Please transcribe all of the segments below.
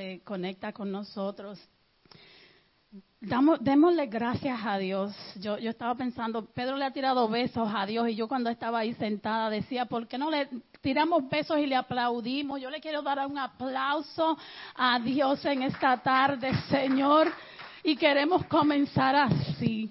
se conecta con nosotros. Damos, démosle gracias a Dios. Yo, yo estaba pensando, Pedro le ha tirado besos a Dios y yo cuando estaba ahí sentada decía, ¿por qué no le tiramos besos y le aplaudimos? Yo le quiero dar un aplauso a Dios en esta tarde, Señor, y queremos comenzar así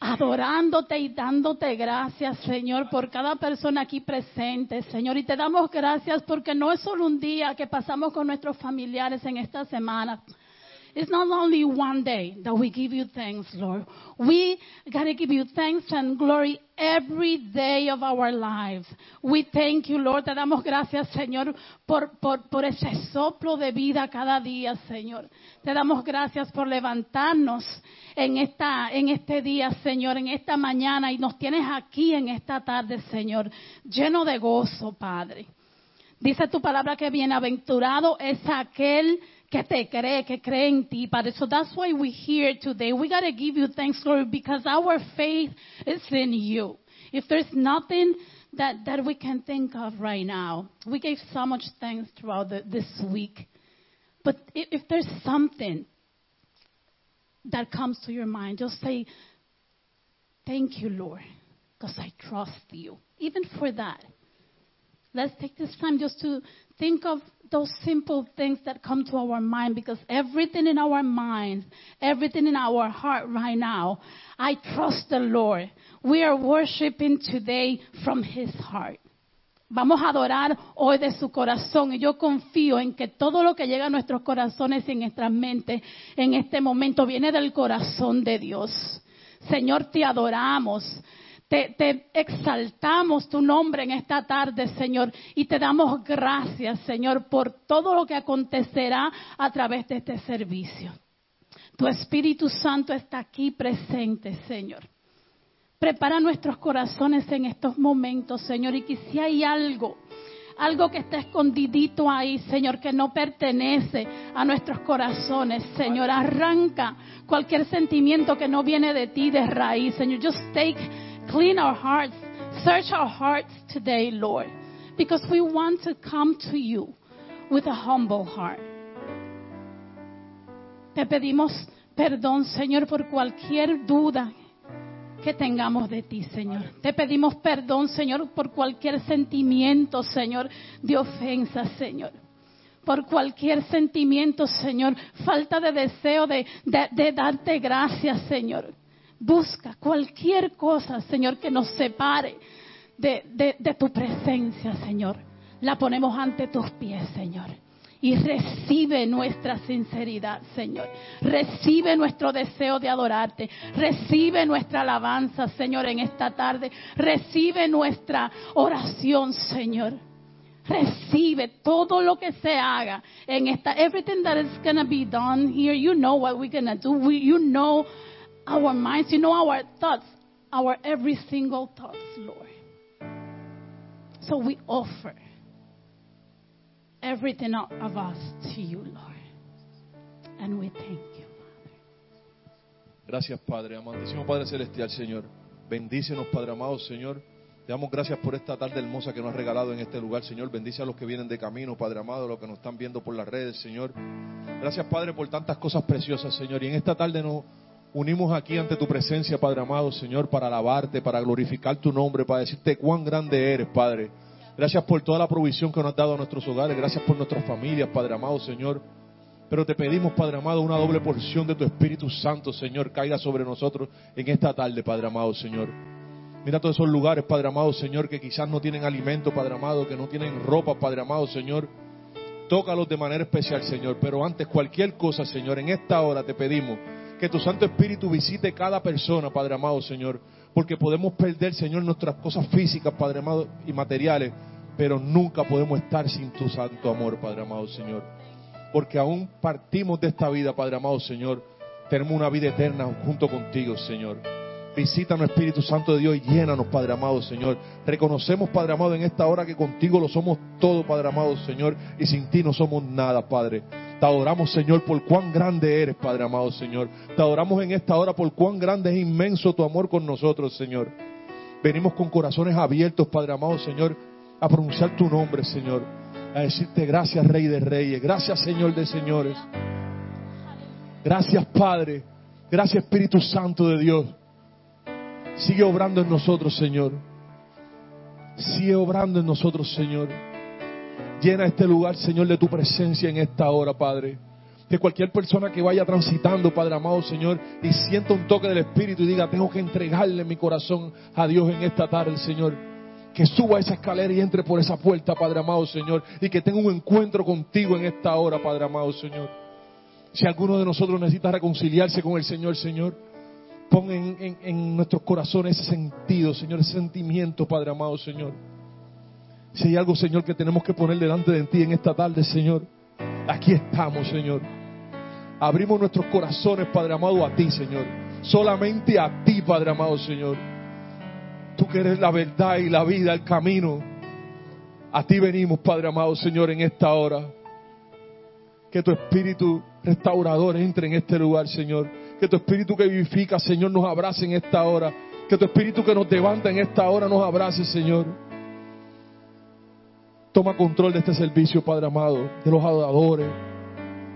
adorándote y dándote gracias, Señor, por cada persona aquí presente, Señor. Y te damos gracias porque no es solo un día que pasamos con nuestros familiares en esta semana. It's not only one day that we give you thanks, Lord. We got to give you thanks and glory every day of our lives. We thank you, Lord. Te damos gracias, Señor, por, por, por ese soplo de vida cada día, Señor. Te damos gracias por levantarnos en, esta, en este día, Señor, en esta mañana y nos tienes aquí en esta tarde, Señor, lleno de gozo, Padre. Dice tu palabra que bienaventurado es aquel que te cree, que cree en ti, Padre. So that's why we're here today. We got to give you thanks, Lord, because our faith is in you. If there's nothing that, that we can think of right now, we gave so much thanks throughout the, this week. But if, if there's something that comes to your mind, just say, Thank you, Lord, because I trust you. Even for that. Let's take this time just to think of those simple things that come to our mind because everything in our mind, everything in our heart right now, I trust the Lord. We are worshiping today from His heart. Vamos a adorar hoy de su corazón y yo confío en que todo lo que llega a nuestros corazones y en nuestras mentes en este momento viene del corazón de Dios. Señor, te adoramos. Te, exaltamos tu nombre en esta tarde, Señor, y te damos gracias, Señor, por todo lo que acontecerá a través de este servicio. Tu Espíritu Santo está aquí presente, Señor. Prepara nuestros corazones en estos momentos, Señor, y que si hay algo, algo que está escondidito ahí, Señor, que no pertenece a nuestros corazones, Señor, arranca cualquier sentimiento que no viene de ti de raíz, Señor. Just take Clean our hearts. Search our hearts today, Lord, because we want to come to you with a humble heart. Te pedimos perdón, Señor, por cualquier duda que tengamos de ti, Señor. Te pedimos perdón, Señor, por cualquier sentimiento, Señor, de ofensa, Señor. Por cualquier sentimiento, Señor, falta de deseo de, de, darte gracias, Señor. Busca cualquier cosa, Señor, que nos separe de, tu presencia, Señor. La ponemos ante tus pies, Señor. Y recibe nuestra sinceridad, Señor. Recibe nuestro deseo de adorarte. Recibe nuestra alabanza, Señor, en esta tarde. Recibe nuestra oración, Señor. Recibe todo lo que se haga en esta. Everything that is going to be done here, you know what we're going to do. you know our minds, you know our thoughts, our every single thoughts, Lord. So we offer everything of us to you, Lord. And we thank you, Father. Gracias, Padre. Amantísimo Padre Celestial, Señor. Bendícenos, Padre amado, Señor. Te damos gracias por esta tarde hermosa que nos has regalado en este lugar, Señor. Bendice a los que vienen de camino, Padre amado, los que nos están viendo por las redes, Señor. Gracias, Padre, por tantas cosas preciosas, Señor. Y en esta tarde no unimos aquí ante tu presencia, Padre amado, Señor, para alabarte, para glorificar tu nombre, para decirte cuán grande eres, Padre. Gracias por toda la provisión que nos has dado a nuestros hogares, gracias por nuestras familias, Padre amado, Señor. Pero te pedimos, Padre amado, una doble porción de tu Espíritu Santo, Señor, caiga sobre nosotros en esta tarde, Padre amado, Señor. Mira todos esos lugares, Padre amado, Señor, que quizás no tienen alimento, Padre amado, que no tienen ropa, Padre amado, Señor. Tócalos de manera especial, Señor. Pero antes, cualquier cosa, Señor, en esta hora te pedimos que tu Santo Espíritu visite cada persona, Padre amado, Señor. Porque podemos perder, Señor, nuestras cosas físicas, Padre amado, y materiales. Pero nunca podemos estar sin tu santo amor, Padre amado, Señor. Porque aún partimos de esta vida, Padre amado, Señor. Tenemos una vida eterna junto contigo, Señor. Visítanos, Espíritu Santo de Dios, y llénanos, Padre amado, Señor. Reconocemos, Padre amado, en esta hora que contigo lo somos todo, Padre amado, Señor, y sin ti no somos nada, Padre. Te adoramos, Señor, por cuán grande eres, Padre amado, Señor. Te adoramos en esta hora por cuán grande es inmenso tu amor con nosotros, Señor. Venimos con corazones abiertos, Padre amado, Señor, a pronunciar tu nombre, Señor. a decirte gracias Rey de Reyes, gracias Señor de Señores, gracias Padre, gracias Espíritu Santo de Dios. Sigue obrando en nosotros, Señor. Sigue obrando en nosotros, Señor. Llena este lugar, Señor, de tu presencia en esta hora, Padre. Que cualquier persona que vaya transitando, Padre amado, Señor, y sienta un toque del Espíritu y diga, tengo que entregarle mi corazón a Dios en esta tarde, Señor. Que suba esa escalera y entre por esa puerta, Padre amado, Señor. Y que tenga un encuentro contigo en esta hora, Padre amado, Señor. Si alguno de nosotros necesita reconciliarse con el Señor, Señor, pon en, en nuestros corazones ese sentido, Señor, ese sentimiento, Padre amado, Señor. Si hay algo, Señor, que tenemos que poner delante de ti en esta tarde, Señor, aquí estamos, Señor. Abrimos nuestros corazones, Padre amado, a ti, Señor. Solamente a ti, Padre amado, Señor. Tú que eres la verdad y la vida, el camino. A ti venimos, Padre amado, Señor, en esta hora. Que tu espíritu restaurador entre en este lugar, Señor. Que tu espíritu que vivifica, Señor, nos abrace en esta hora. Que tu espíritu que nos levanta en esta hora nos abrace, Señor. Toma control de este servicio, Padre amado, de los adoradores,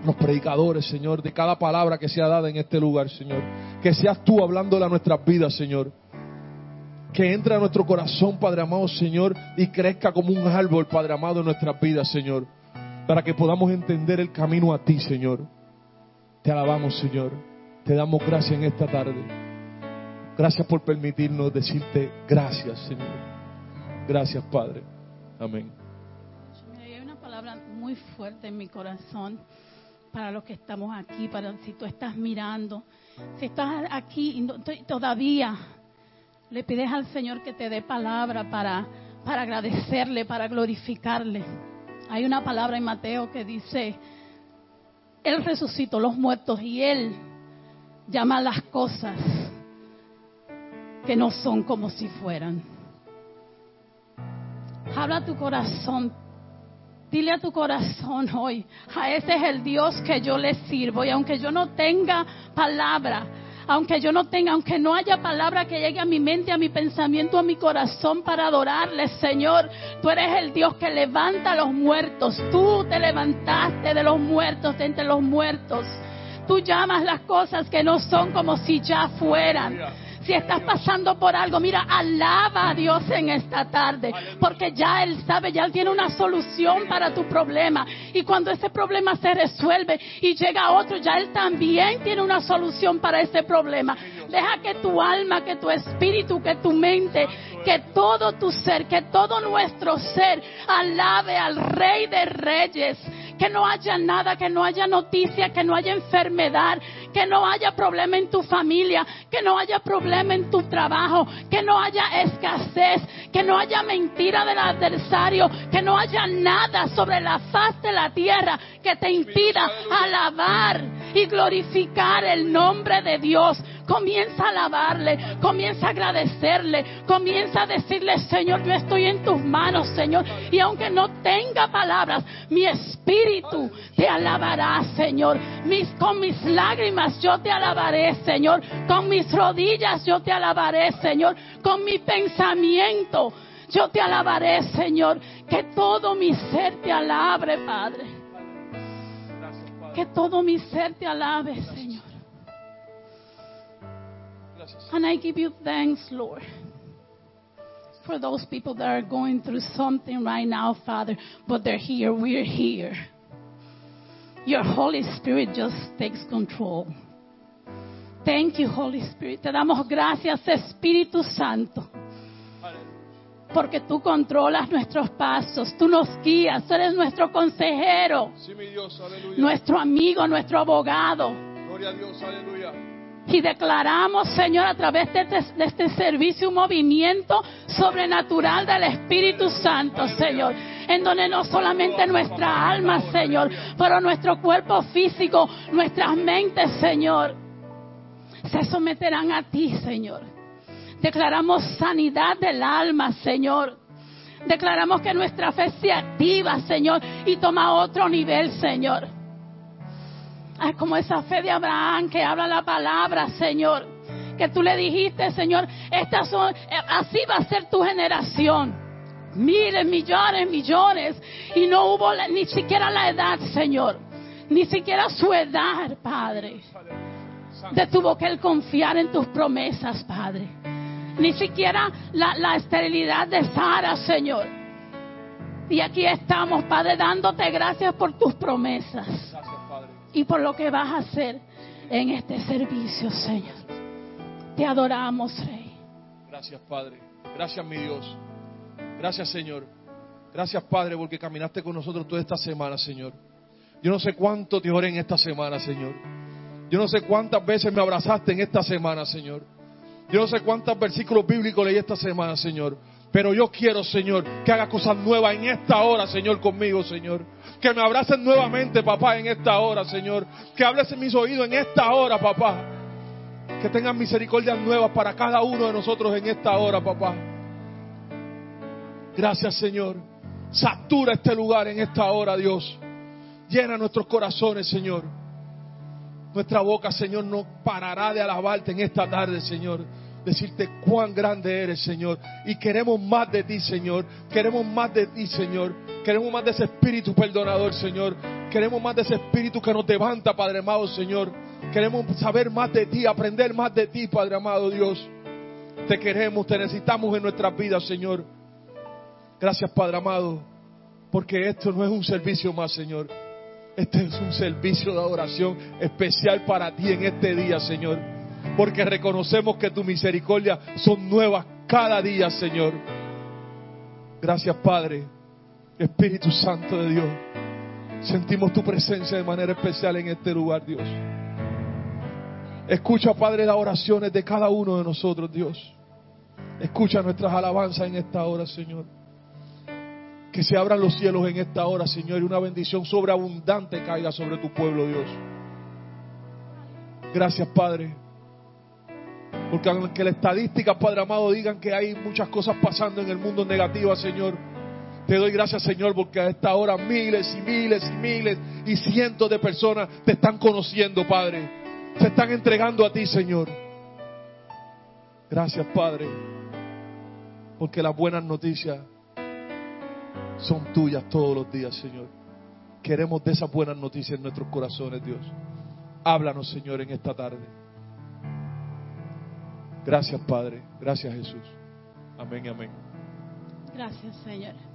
los predicadores, Señor, de cada palabra que sea dada en este lugar, Señor. Que seas tú hablándole a nuestras vidas, Señor. Que entre a nuestro corazón, Padre amado, Señor, y crezca como un árbol, Padre amado, en nuestras vidas, Señor. Para que podamos entender el camino a ti, Señor. Te alabamos, Señor. Te damos gracias en esta tarde. Gracias por permitirnos decirte gracias, Señor. Gracias, Padre. Amén muy fuerte en mi corazón para los que estamos aquí, para si tú estás mirando, si estás aquí y todavía le pides al Señor que te dé palabra para, para agradecerle, para glorificarle. Hay una palabra en Mateo que dice, Él resucitó los muertos y Él llama las cosas que no son como si fueran. Habla tu corazón, Dile a tu corazón hoy, a ese es el Dios que yo le sirvo. Y aunque yo no tenga palabra, aunque yo no tenga, aunque no haya palabra que llegue a mi mente, a mi pensamiento, a mi corazón para adorarle, Señor, tú eres el Dios que levanta a los muertos. Tú te levantaste de los muertos, de entre los muertos. Tú llamas las cosas que no son como si ya fueran. Si estás pasando por algo, mira, alaba a Dios en esta tarde, porque ya Él sabe, ya Él tiene una solución para tu problema. Y cuando ese problema se resuelve y llega otro, ya Él también tiene una solución para ese problema. Deja que tu alma, que tu espíritu, que tu mente, que todo tu ser, que todo nuestro ser alabe al Rey de Reyes que no haya nada, que no haya noticia, que no haya enfermedad, que no haya problema en tu familia, que no haya problema en tu trabajo, que no haya escasez, que no haya mentira del adversario, que no haya nada sobre la faz de la tierra que te impida alabar y glorificar el nombre de Dios. Comienza a alabarle, comienza a agradecerle, comienza a decirle, Señor, yo estoy en tus manos, Señor. Y aunque no tenga palabras, mi espíritu te alabará, Señor. Con mis lágrimas yo te alabaré, Señor. Con mis rodillas yo te alabaré, Señor. Con mi pensamiento yo te alabaré, Señor. Que todo mi ser te alabe, Padre. Que todo mi ser te alabe, Señor. And I give you thanks, Lord, for those people that are going through something right now, Father, but they're here. We're here. Your Holy Spirit just takes control. Thank you, Holy Spirit. Te damos gracias, Espíritu Santo. Porque tú controlas nuestros pasos, tú nos guías, tú eres nuestro consejero, Sí, mi Dios, aleluya. nuestro amigo, nuestro abogado. Gloria a Dios, aleluya. Y declaramos, Señor, a través de este, de este servicio un movimiento sobrenatural del Espíritu Santo, Señor. En donde no solamente nuestra alma, Señor, pero nuestro cuerpo físico, nuestras mentes, Señor, se someterán a ti, Señor. Declaramos sanidad del alma, Señor. Declaramos que nuestra fe se activa, Señor, y toma otro nivel, Señor. Ah, como esa fe de Abraham que habla la palabra, Señor. Que tú le dijiste, Señor, estas son, eh, así va a ser tu generación. Miles, millones, millones. Y no hubo ni siquiera la edad, Señor. Ni siquiera su edad, Padre. Detuvo que él confiar en tus promesas, Padre. Ni siquiera la, la esterilidad de Sara, Señor. Y aquí estamos, Padre, dándote gracias por tus promesas. Y por lo que vas a hacer en este servicio, Señor. Te adoramos, Rey. Gracias, Padre. Gracias, mi Dios. Gracias, Señor. Gracias, Padre, porque caminaste con nosotros toda esta semana, Señor. Yo no sé cuánto te oré en esta semana, Señor. Yo no sé cuántas veces me abrazaste en esta semana, Señor. Yo no sé cuántos versículos bíblicos leí esta semana, Señor. Pero yo quiero, Señor, que haga cosas nuevas en esta hora, Señor, conmigo, Señor. Que me abracen nuevamente, papá, en esta hora, Señor. Que hables en mis oídos en esta hora, papá. Que tengan misericordias nuevas para cada uno de nosotros en esta hora, papá. Gracias, Señor. Satura este lugar en esta hora, Dios. Llena nuestros corazones, Señor. Nuestra boca, Señor, no parará de alabarte en esta tarde, Señor. Decirte cuán grande eres, Señor. Y queremos más de ti, Señor. Queremos más de ti, Señor. Queremos más de ese espíritu perdonador, Señor. Queremos más de ese espíritu que nos levanta, Padre amado, Señor. Queremos saber más de ti, aprender más de ti, Padre amado Dios. Te queremos, te necesitamos en nuestras vidas, Señor. Gracias, Padre amado, porque esto no es un servicio más, Señor. Este es un servicio de adoración especial para ti en este día, Señor. Porque reconocemos que tu misericordia son nuevas cada día, Señor. Gracias, Padre. Espíritu Santo de Dios. Sentimos tu presencia de manera especial en este lugar, Dios. Escucha, Padre, las oraciones de cada uno de nosotros, Dios. Escucha nuestras alabanzas en esta hora, Señor. Que se abran los cielos en esta hora, Señor, y una bendición sobreabundante caiga sobre tu pueblo, Dios. Gracias, Padre. Porque aunque la estadística, Padre amado, digan que hay muchas cosas pasando en el mundo negativas, Señor. Te doy gracias, Señor, porque a esta hora miles y miles y miles y cientos de personas te están conociendo, Padre. Se están entregando a ti, Señor. Gracias, Padre. Porque las buenas noticias son tuyas todos los días, Señor. Queremos de esas buenas noticias en nuestros corazones, Dios. Háblanos, Señor, en esta tarde. Gracias, Padre. Gracias, Jesús. Amén, amén. Gracias, Señor.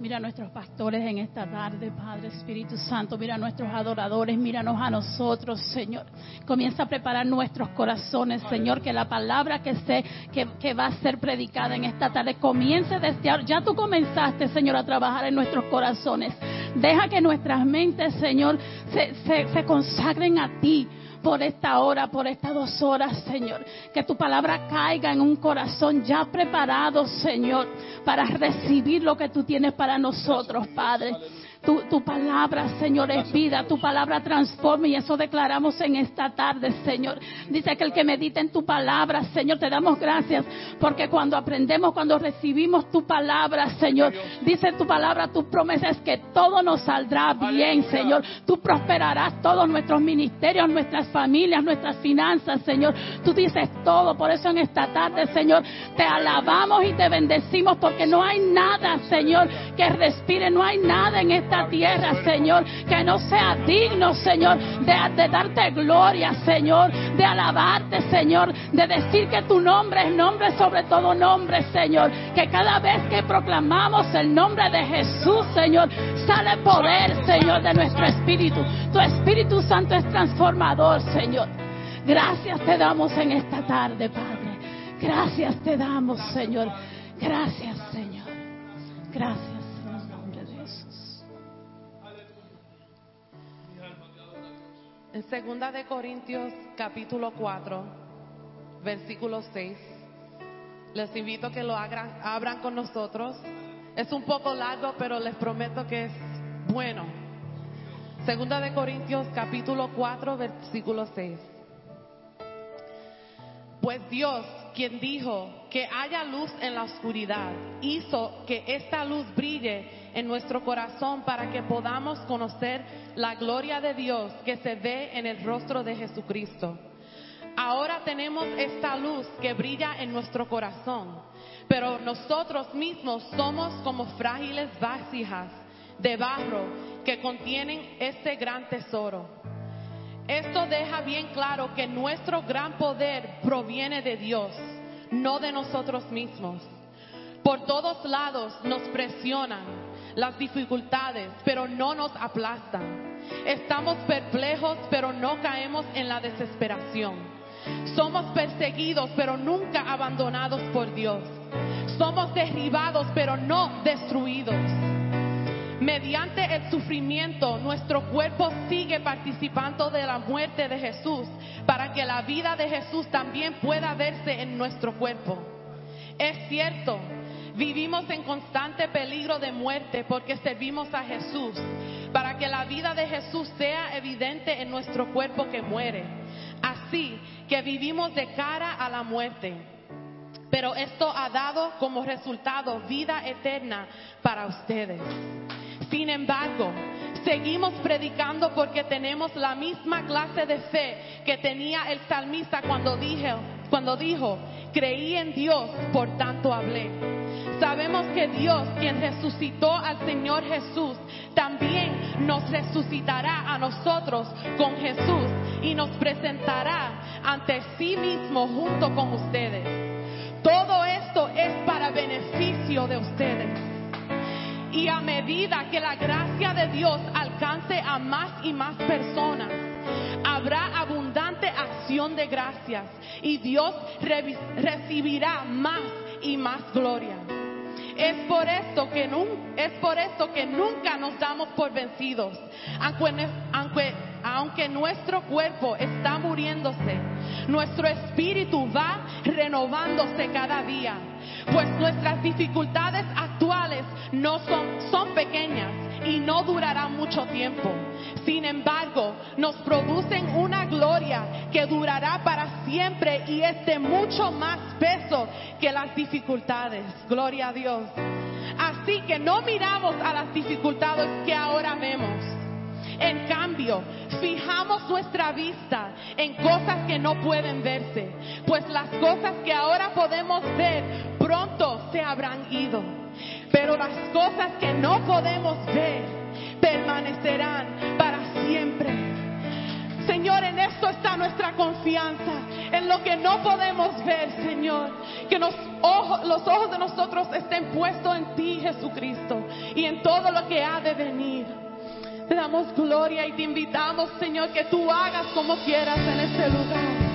Mira a nuestros pastores en esta tarde, Padre Espíritu Santo. Mira a nuestros adoradores, míranos a nosotros, Señor. Comienza a preparar nuestros corazones, Señor, que la palabra que sé que, va a ser predicada en esta tarde comience desde ahora. Ya tú comenzaste, Señor, a trabajar en nuestros corazones. Deja que nuestras mentes, Señor, se, se, se consagren a ti por esta hora, por estas dos horas, Señor. Que tu palabra caiga en un corazón ya preparado, Señor, para recibir lo que tú tienes para nosotros, Padre. Tu, tu, palabra, Señor, es vida, tu palabra transforma y eso declaramos en esta tarde, Señor. Dice que el que medita en tu palabra, Señor, te damos gracias porque cuando aprendemos, cuando recibimos tu palabra, Señor, dice tu palabra, tu promesa es que todo nos saldrá bien, Señor. Tú prosperarás todos nuestros ministerios, nuestras familias, nuestras finanzas, Señor. Tú dices todo, por eso en esta tarde, Señor, te alabamos y te bendecimos porque no hay nada, Señor, que respire, no hay nada en esta tierra, Señor, que no sea digno, Señor, de, de, darte gloria, Señor, de alabarte, Señor, de decir que tu nombre es nombre sobre todo nombre, Señor, que cada vez que proclamamos el nombre de Jesús, Señor, sale poder, Señor, de nuestro espíritu. Tu Espíritu Santo es transformador, Señor. Gracias te damos en esta tarde, Padre. Gracias te damos, Señor. Gracias, Señor. Gracias. En segunda de Corintios capítulo 4, versículo 6. Les invito a que lo abran, abran con nosotros. Es un poco largo, pero les prometo que es bueno. Segunda de Corintios capítulo 4, versículo 6. Pues Dios, quien dijo que haya luz en la oscuridad, hizo que esta luz brille en nuestro corazón para que podamos conocer la gloria de Dios que se ve en el rostro de Jesucristo. Ahora tenemos esta luz que brilla en nuestro corazón, pero nosotros mismos somos como frágiles vasijas de barro que contienen este gran tesoro. Esto deja bien claro que nuestro gran poder proviene de Dios, no de nosotros mismos. Por todos lados nos presionan las dificultades, pero no nos aplastan. Estamos perplejos, pero no caemos en la desesperación. Somos perseguidos, pero nunca abandonados por Dios. Somos derribados, pero no destruidos. Mediante el sufrimiento, nuestro cuerpo sigue participando de la muerte de Jesús para que la vida de Jesús también pueda verse en nuestro cuerpo. Es cierto, vivimos en constante peligro de muerte porque servimos a Jesús, para que la vida de Jesús sea evidente en nuestro cuerpo que muere. Así que vivimos de cara a la muerte. Pero esto ha dado como resultado vida eterna para ustedes. Sin embargo, seguimos predicando porque tenemos la misma clase de fe que tenía el salmista cuando dijo, cuando dijo, creí en Dios, por tanto hablé. Sabemos que Dios, quien resucitó al Señor Jesús, también nos resucitará a nosotros con Jesús y nos presentará ante sí mismo junto con ustedes. Todo esto es para beneficio de ustedes. Y a medida que la gracia de Dios alcance a más y más personas, habrá abundante acción de gracias y Dios recibirá más y más gloria. Es por esto que es por esto que nunca nos damos por vencidos, aunque, aunque, aunque nuestro cuerpo está muriéndose, nuestro espíritu va renovándose cada día, pues nuestras dificultades actuales no son, son pequeñas y no durarán mucho tiempo. Sin embargo, nos producen una gloria que durará para siempre y es de mucho más peso que las dificultades. Gloria a Dios. Así que no miramos a las dificultades que ahora vemos. En cambio, fijamos nuestra vista en cosas que no pueden verse, pues las cosas que ahora podemos ver pronto se habrán ido. Pero las cosas que no podemos ver permanecerán para siempre. Señor, en esto está nuestra confianza, en lo que no podemos ver, Señor. Que los ojos de nosotros estén puestos en ti, Jesucristo, y en todo lo que ha de venir. Te damos gloria y te invitamos, Señor, que tú hagas como quieras en este lugar.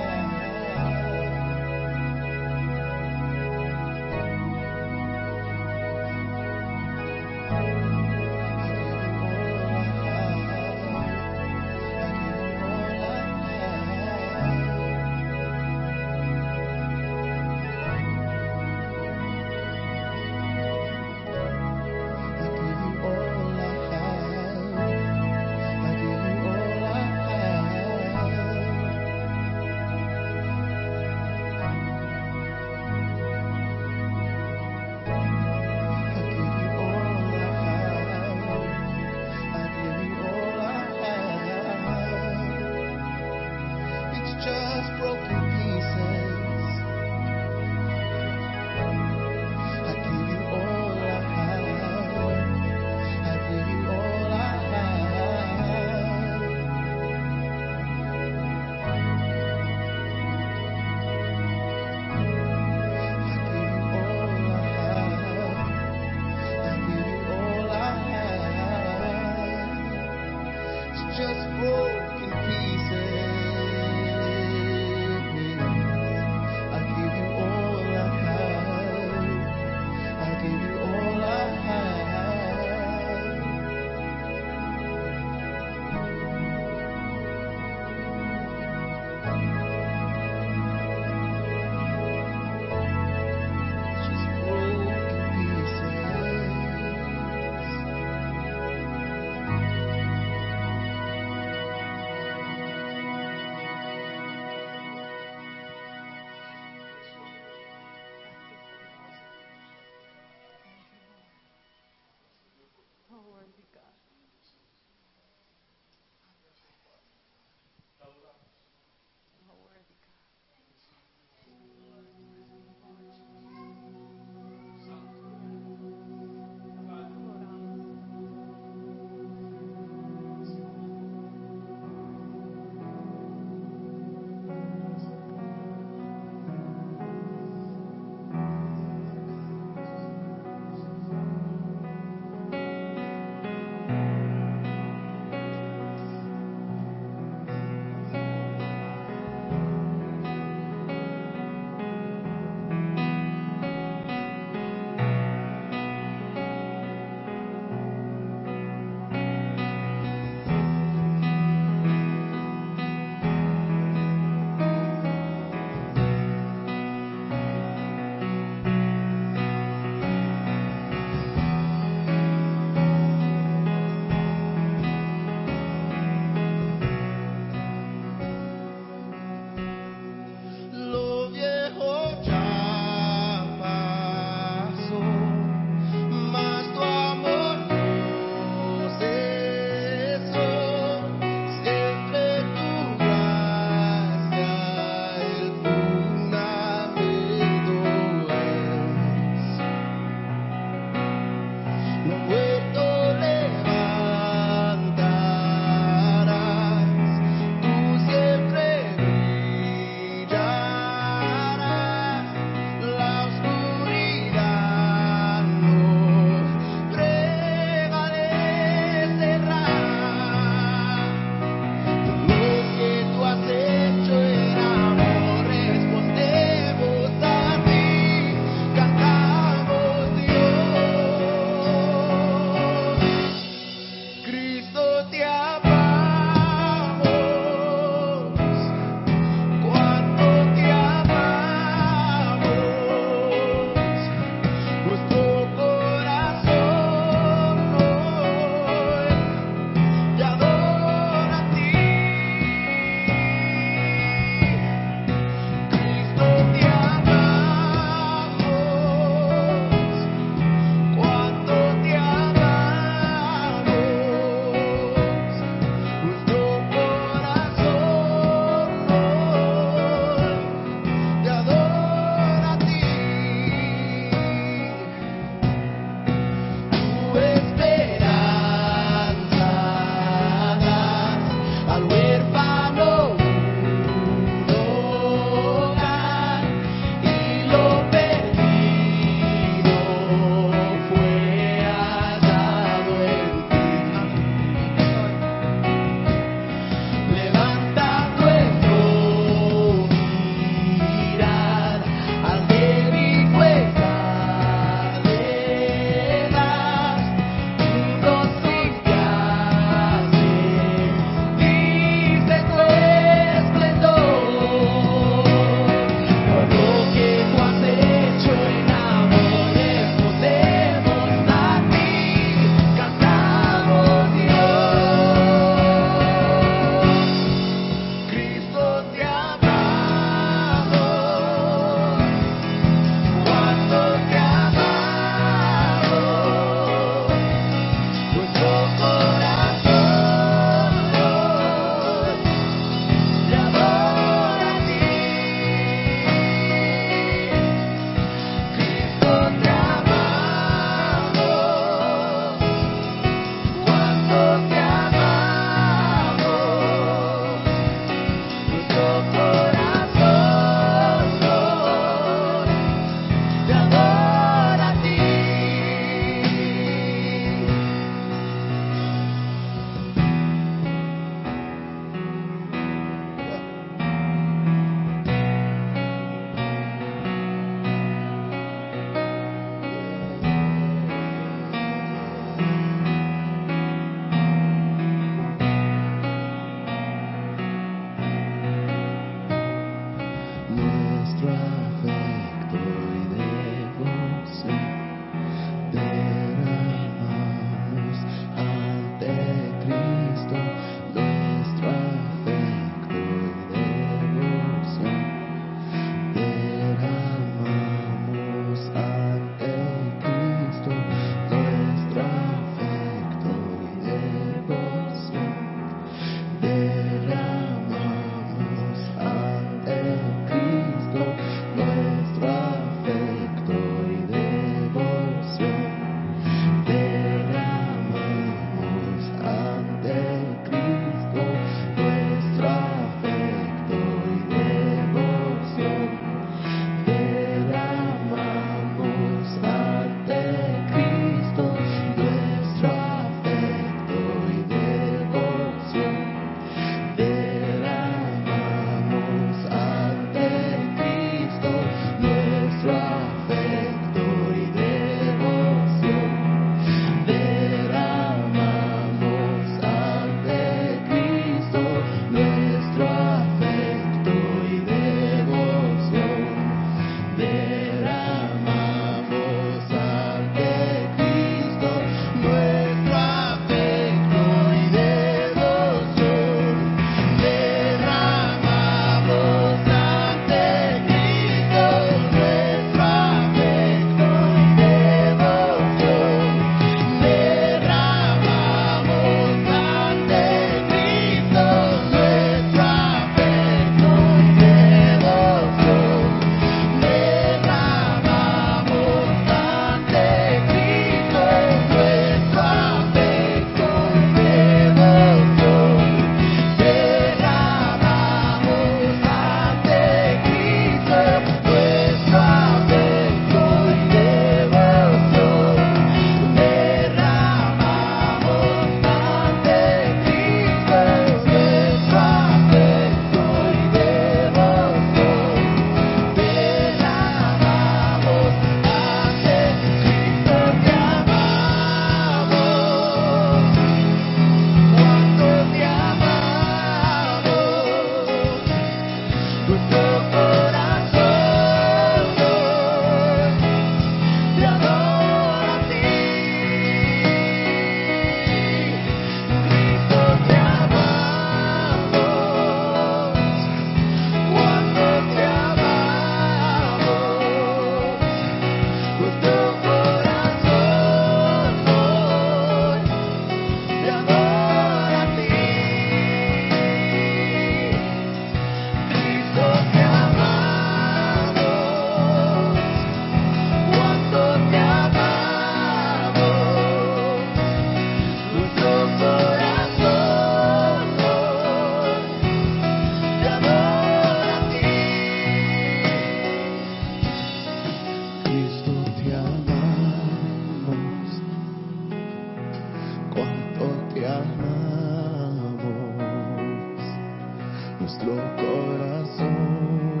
Nuestro corazón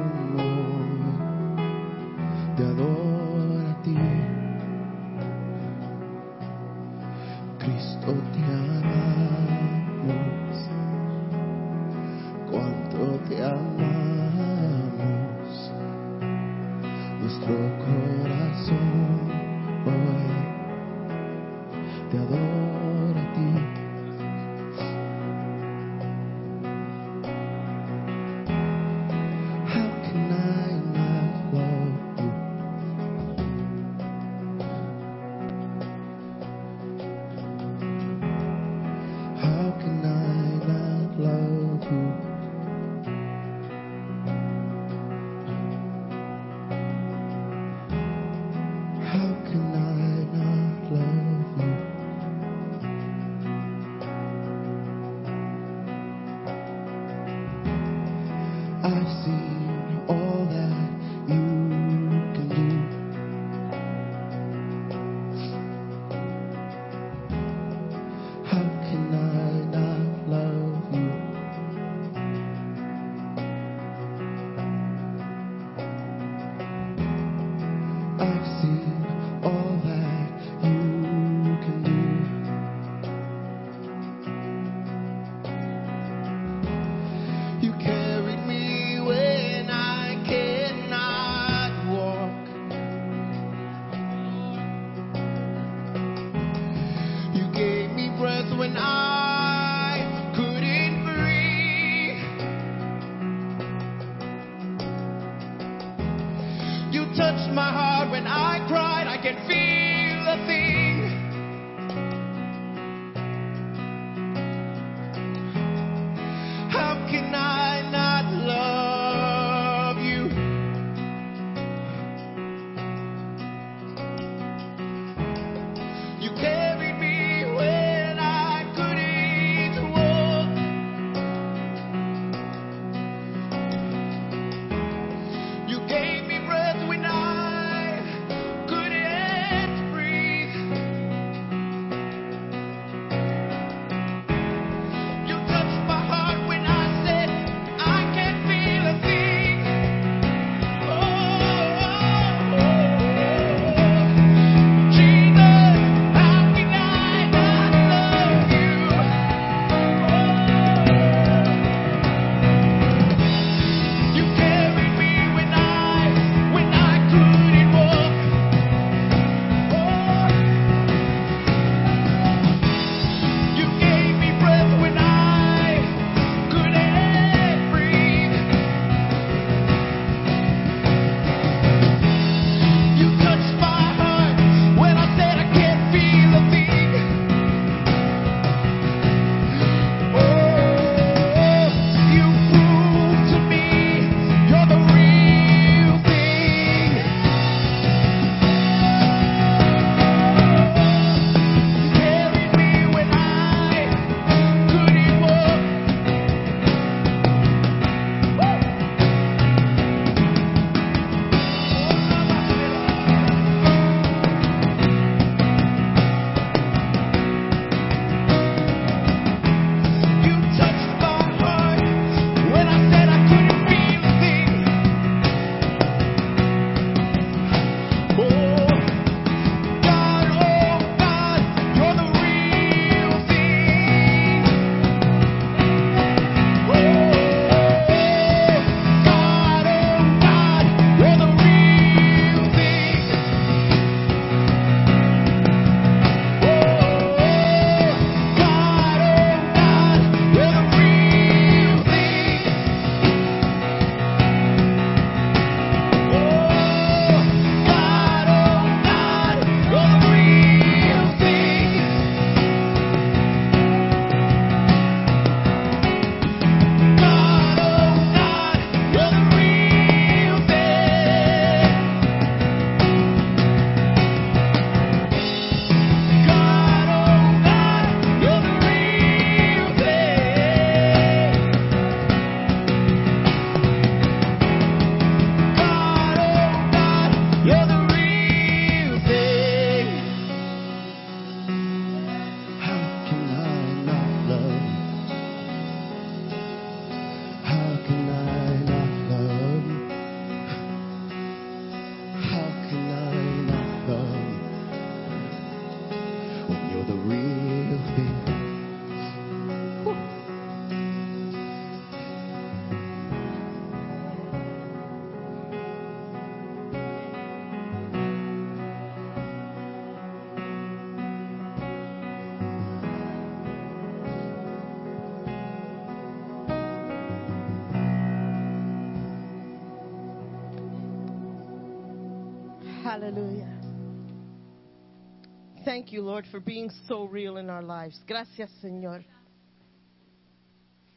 You, Lord, for being so real in our lives. Gracias, Señor.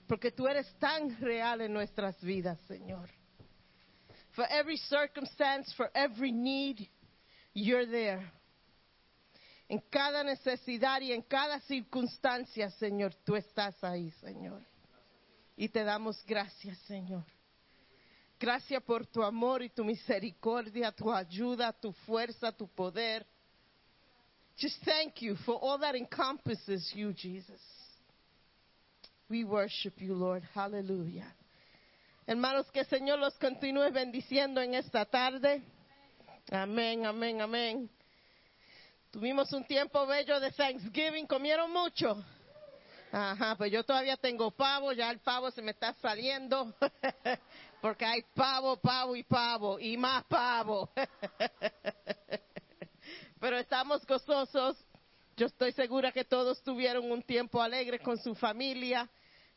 Porque tú eres tan real en nuestras vidas, Señor. For every circumstance, for every need, you're there. En cada necesidad y en cada circunstancia, Señor, tú estás ahí, Señor. Y te damos gracias, Señor. Gracias por tu amor y tu misericordia, tu ayuda, tu fuerza, tu poder. Just thank you for all that encompasses you, Jesus. We worship you, Lord. Hallelujah. Hermanos, que Señor los continúe bendiciendo en esta tarde. Amén, amén, amén. Tuvimos un tiempo bello de Thanksgiving. ¿Comieron mucho? Ajá, pues yo todavía tengo pavo, ya el pavo se me está saliendo, porque hay pavo, pavo y pavo, y más pavo. Pero estamos gozosos. Yo estoy segura que todos tuvieron un tiempo alegre con su familia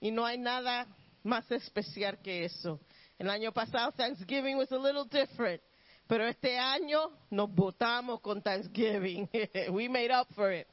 y no hay nada más especial que eso. El año pasado Thanksgiving was a little different, pero este año nos votamos con Thanksgiving. We made up for it.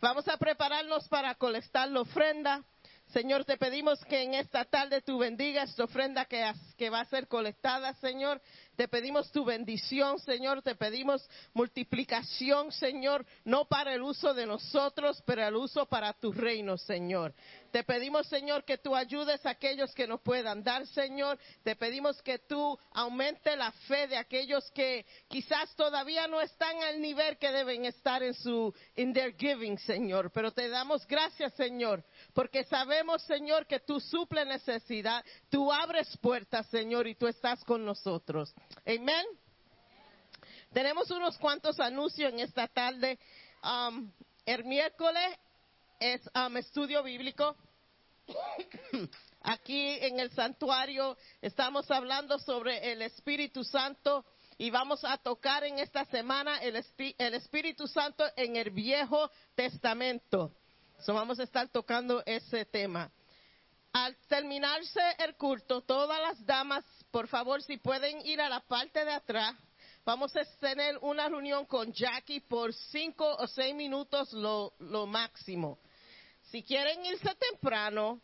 Vamos a prepararnos para colectar la ofrenda. Señor, te pedimos que en esta tarde tú bendigas esta ofrenda que, que va a ser colectada, Señor. Te pedimos tu bendición, Señor. Te pedimos multiplicación, Señor, no para el uso de nosotros, pero el uso para tu reino, Señor. Te pedimos, Señor, que tú ayudes a aquellos que nos puedan dar, Señor. Te pedimos que tú aumente la fe de aquellos que quizás todavía no están al nivel que deben estar en su in their giving, Señor. Pero te damos gracias, Señor, porque sabemos, Señor, que tú suples necesidad, tú abres puertas, Señor, y tú estás con nosotros. Amén. Tenemos unos cuantos anuncios en esta tarde. Um, el miércoles es um, estudio bíblico. Aquí en el santuario estamos hablando sobre el Espíritu Santo y vamos a tocar en esta semana el, el Espíritu Santo en el Viejo Testamento. So vamos a estar tocando ese tema. Al terminarse el culto, todas las damas, por favor, si pueden ir a la parte de atrás, vamos a tener una reunión con Jackie por cinco o seis minutos lo, máximo. Si quieren irse temprano,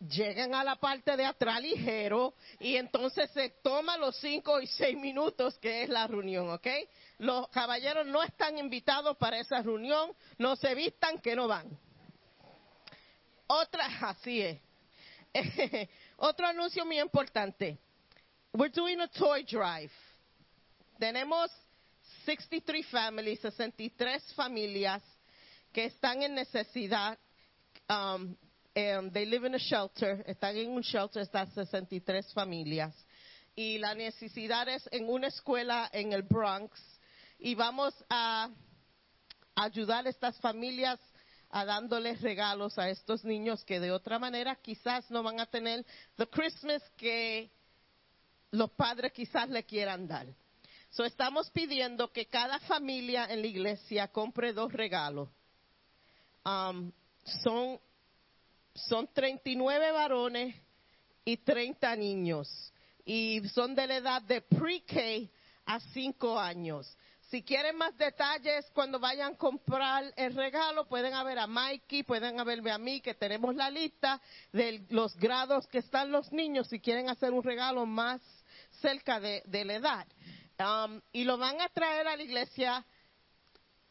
llegan a la parte de atrás ligero y entonces se toman los cinco y seis minutos que es la reunión, ¿ok? Los caballeros no están invitados para esa reunión, no se vistan que no van. Otra, así es. Otro anuncio muy importante. We're doing a toy drive. Tenemos 63 families, 63 familias que están en necesidad. Um, and they live in a shelter. Están en un shelter, estas 63 familias. Y la necesidad es en una escuela en el Bronx. Y vamos a ayudar a estas familias a dándoles regalos a estos niños que de otra manera quizás no van a tener the Christmas que los padres quizás le quieran dar. So estamos pidiendo que cada familia en la iglesia compre dos regalos. Um, son, son 39 varones y 30 niños. Y son de la edad de pre-K a 5 años. Si quieren más detalles, cuando vayan a comprar el regalo, pueden ver a Mikey, pueden verme a mí, que tenemos la lista de los grados que están los niños, si quieren hacer un regalo más cerca de, la edad. Um, y lo van a traer a la iglesia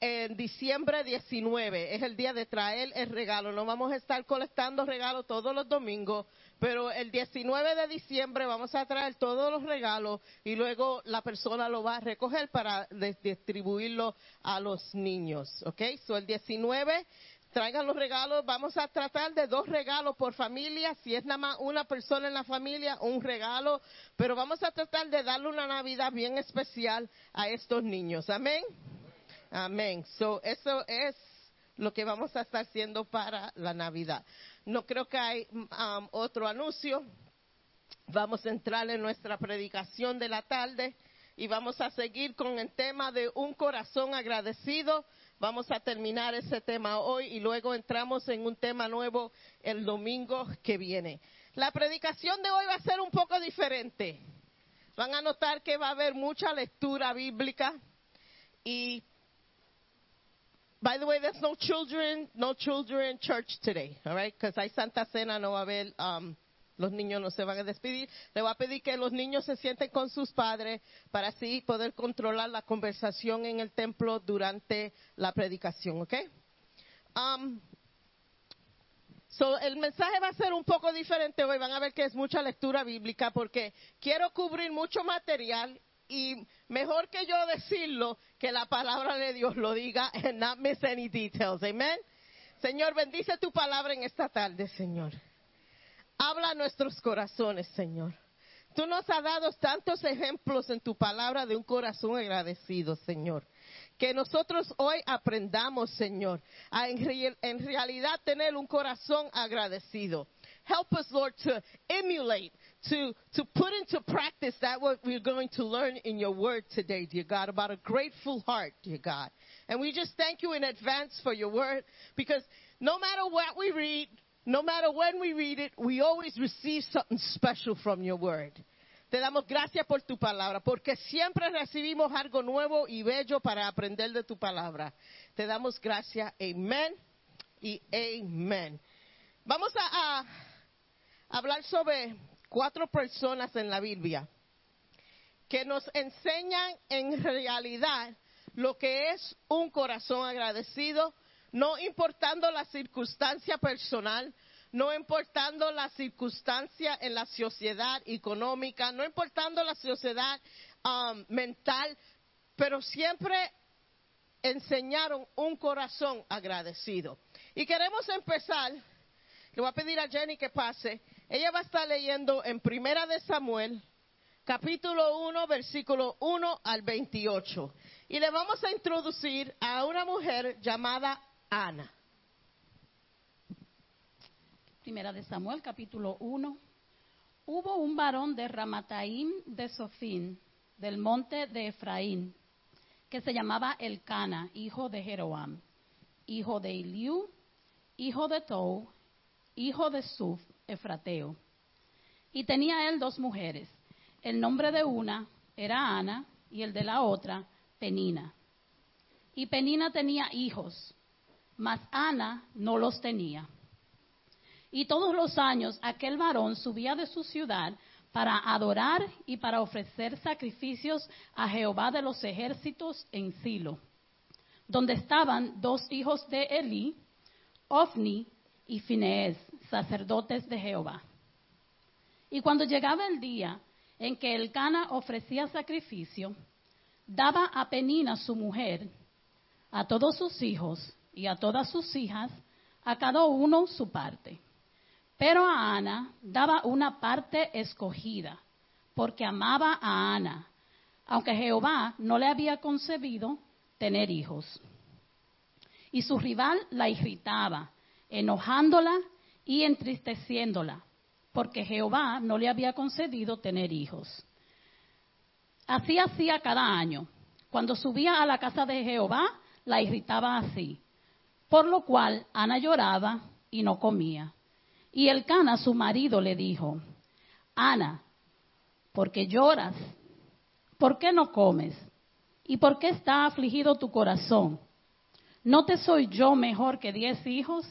en diciembre 19. Es el día de traer el regalo. No vamos a estar colectando regalos todos los domingos, pero el 19 de diciembre vamos a traer todos los regalos y luego la persona lo va a recoger para distribuirlo a los niños. ¿Ok? So el 19 traigan los regalos. Vamos a tratar de dos regalos por familia. Si es nada más una persona en la familia, un regalo. Pero vamos a tratar de darle una Navidad bien especial a estos niños. Amén. Amén. So, eso es lo que vamos a estar haciendo para la Navidad. No creo que hay um, otro anuncio. Vamos a entrar en nuestra predicación de la tarde y vamos a seguir con el tema de un corazón agradecido. Vamos a terminar ese tema hoy y luego entramos en un tema nuevo el domingo que viene. La predicación de hoy va a ser un poco diferente. Van a notar que va a haber mucha lectura bíblica. Y, by the way, there's no children, no children church today, all right? Because hay Santa Cena, no va a haber, um, los niños no se van a despedir. Le voy a pedir que los niños se sienten con sus padres para así poder controlar la conversación en el templo durante la predicación, ¿ok? Um, So, el mensaje va a ser un poco diferente hoy. Van a ver que es mucha lectura bíblica porque quiero cubrir mucho material y mejor que yo decirlo que la palabra de Dios lo diga and not miss any details. Amen. Señor, bendice tu palabra en esta tarde, Señor. Habla a nuestros corazones, Señor. Tú nos has dado tantos ejemplos en tu palabra de un corazón agradecido, Señor. Que nosotros hoy aprendamos, Señor, a en, real- en realidad tener un corazón agradecido. Help us, Lord, to emulate, to, to put into practice that what we're going to learn in your word today, dear God, about a grateful heart, dear God. And we just thank you in advance for your word because no matter what we read, no matter when we read it, we always receive something special from your word. Te damos gracias por tu palabra, porque siempre recibimos algo nuevo y bello para aprender de tu palabra. Te damos gracias, amén y amén. Vamos a, a hablar sobre cuatro personas en la Biblia que nos enseñan en realidad lo que es un corazón agradecido, no importando la circunstancia personal, no importando la circunstancia en la sociedad económica, no importando la sociedad um, mental, pero siempre enseñaron un corazón agradecido. Y queremos empezar, le voy a pedir a Jenny que pase, ella va a estar leyendo en Primera de Samuel, capítulo 1, versículo 1 al 28. Y le vamos a introducir a una mujer llamada Ana. Primera de Samuel, capítulo 1. Hubo un varón de Ramataim de Sofín, del monte de Efraín, que se llamaba Elcana, hijo de Jeroam, hijo de Eliú, hijo de Tou, hijo de Suf, Efrateo. Y tenía él dos mujeres. El nombre de una era Ana y el de la otra, Penina. Y Penina tenía hijos, mas Ana no los tenía. Y todos los años aquel varón subía de su ciudad para adorar y para ofrecer sacrificios a Jehová de los ejércitos en Silo, donde estaban dos hijos de Elí, Ofni y Finees, sacerdotes de Jehová. Y cuando llegaba el día en que el Cana ofrecía sacrificio, daba a Penina su mujer, a todos sus hijos y a todas sus hijas, a cada uno su parte. Pero a Ana daba una parte escogida, porque amaba a Ana, aunque Jehová no le había concebido tener hijos. Y su rival la irritaba, enojándola y entristeciéndola, porque Jehová no le había concedido tener hijos. Así hacía cada año. Cuando subía a la casa de Jehová, la irritaba así, por lo cual Ana lloraba y no comía. Y el Cana, su marido, le dijo, Ana, ¿por qué lloras? ¿Por qué no comes? ¿Y por qué está afligido tu corazón? ¿No te soy yo mejor que diez hijos?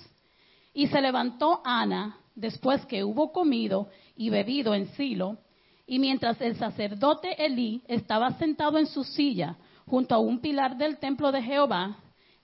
Y se levantó Ana después que hubo comido y bebido en Silo, y mientras el sacerdote Elí estaba sentado en su silla junto a un pilar del templo de Jehová,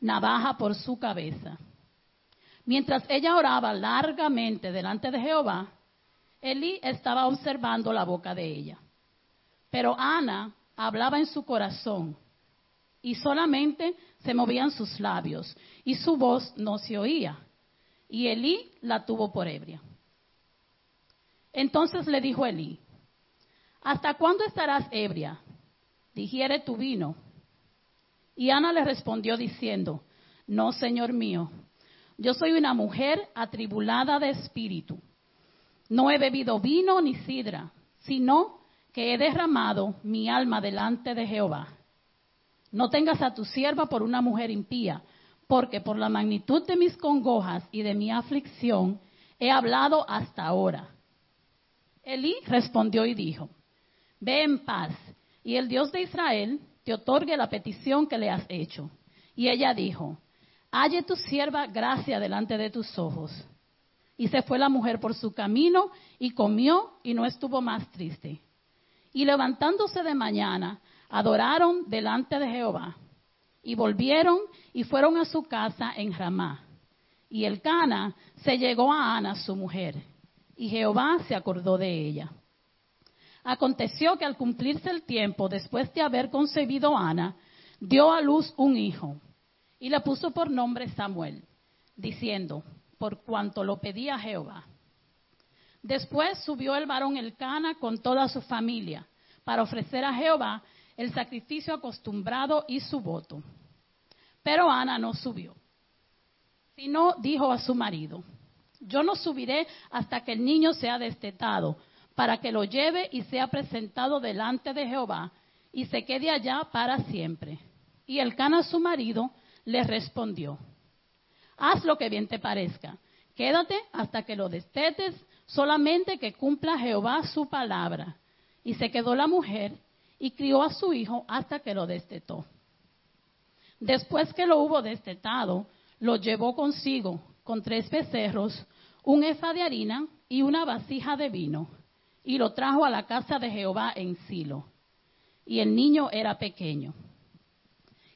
navaja por su cabeza. Mientras ella oraba largamente delante de Jehová, Elí estaba observando la boca de ella. Pero Ana hablaba en su corazón y solamente se movían sus labios y su voz no se oía. Y Elí la tuvo por ebria. Entonces le dijo Elí, ¿hasta cuándo estarás ebria? Digiere tu vino. Y Ana le respondió diciendo, No, Señor mío, yo soy una mujer atribulada de espíritu. No he bebido vino ni sidra, sino que he derramado mi alma delante de Jehová. No tengas a tu sierva por una mujer impía, porque por la magnitud de mis congojas y de mi aflicción he hablado hasta ahora. Elí respondió y dijo, Ve en paz, y el Dios de Israel te otorgue la petición que le has hecho. Y ella dijo, Halle tu sierva gracia delante de tus ojos. Y se fue la mujer por su camino y comió y no estuvo más triste. Y levantándose de mañana, adoraron delante de Jehová. Y volvieron y fueron a su casa en Ramá. Y el Cana se llegó a Ana, su mujer, y Jehová se acordó de ella. Aconteció que al cumplirse el tiempo, después de haber concebido Ana, dio a luz un hijo, y le puso por nombre Samuel, diciendo, por cuanto lo pedía Jehová. Después subió el varón Elcana con toda su familia para ofrecer a Jehová el sacrificio acostumbrado y su voto. Pero Ana no subió, sino dijo a su marido, yo no subiré hasta que el niño sea destetado, para que lo lleve y sea presentado delante de Jehová y se quede allá para siempre. Y Elcana su marido le respondió, haz lo que bien te parezca, quédate hasta que lo destetes, solamente que cumpla Jehová su palabra. Y se quedó la mujer y crió a su hijo hasta que lo destetó. Después que lo hubo destetado, lo llevó consigo con tres becerros, un efa de harina y una vasija de vino, y lo trajo a la casa de Jehová en Silo. Y el niño era pequeño.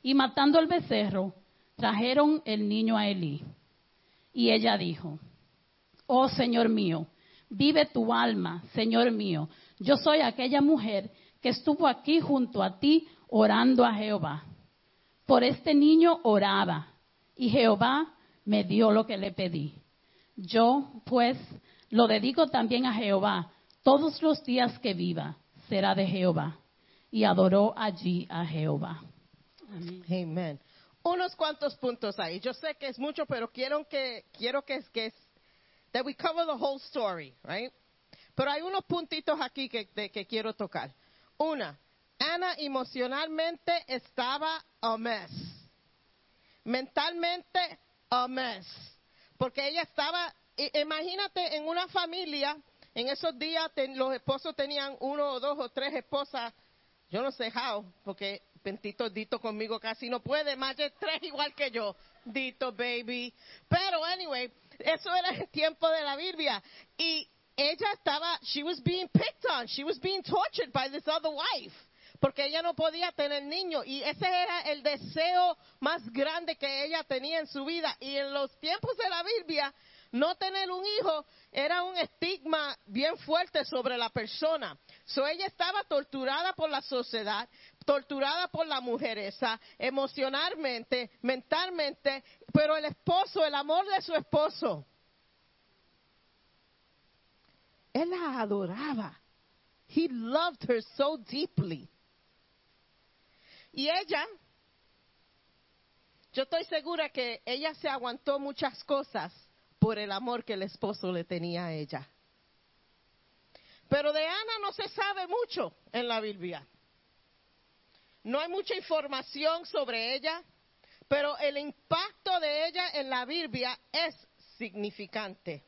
Y matando el becerro, trajeron el niño a Elí. Y ella dijo, Oh Señor mío, vive tu alma, Señor mío. Yo soy aquella mujer que estuvo aquí junto a ti orando a Jehová. Por este niño oraba y Jehová me dio lo que le pedí. Yo, pues, lo dedico también a Jehová. Todos los días que viva será de Jehová. Y adoró allí a Jehová. Amén. Unos cuantos puntos ahí. Yo sé que es mucho, pero quiero que quiero que que that we cover the whole story, right? Pero hay unos puntitos aquí que, de, que quiero tocar. Una, Ana emocionalmente estaba a mess. Mentalmente a mess. Porque ella estaba, imagínate en una familia, en esos días ten- los esposos tenían uno o dos o tres esposas, yo no sé how, porque Bendito Dito conmigo casi no puede, más de tres igual que yo. Dito, baby. Pero, anyway, eso era el tiempo de la Biblia. Y ella estaba, she was being picked on, she was being tortured by this other wife. Porque ella no podía tener niños. Y ese era el deseo más grande que ella tenía en su vida. Y en los tiempos de la Biblia, no tener un hijo era un estigma bien fuerte sobre la persona. So ella estaba torturada por la sociedad, torturada por la mujeresa, emocionalmente, mentalmente, pero el esposo, el amor de su esposo, él la adoraba. He loved her so deeply. Y ella, yo estoy segura que ella se aguantó muchas cosas por el amor que el esposo le tenía a ella. Pero de Ana no se sabe mucho en la Biblia. No hay mucha información sobre ella, pero el impacto de ella en la Biblia es significante.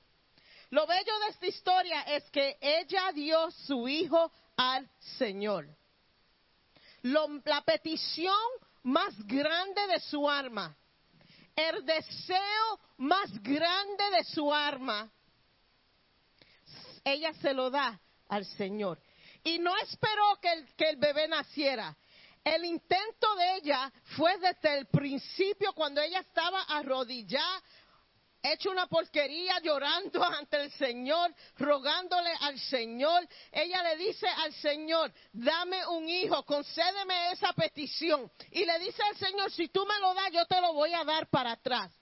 Lo bello de esta historia es que ella dio su hijo al Señor. La petición más grande de su alma, el deseo más grande de su alma, ella se lo da al Señor. Y no esperó que el, que el bebé naciera. El intento de ella fue desde el principio, cuando ella estaba arrodillada, hecho una porquería, llorando ante el Señor, rogándole al Señor. Ella le dice al Señor, dame un hijo, concédeme esa petición. Y le dice al Señor, si tú me lo das, yo te lo voy a dar para atrás.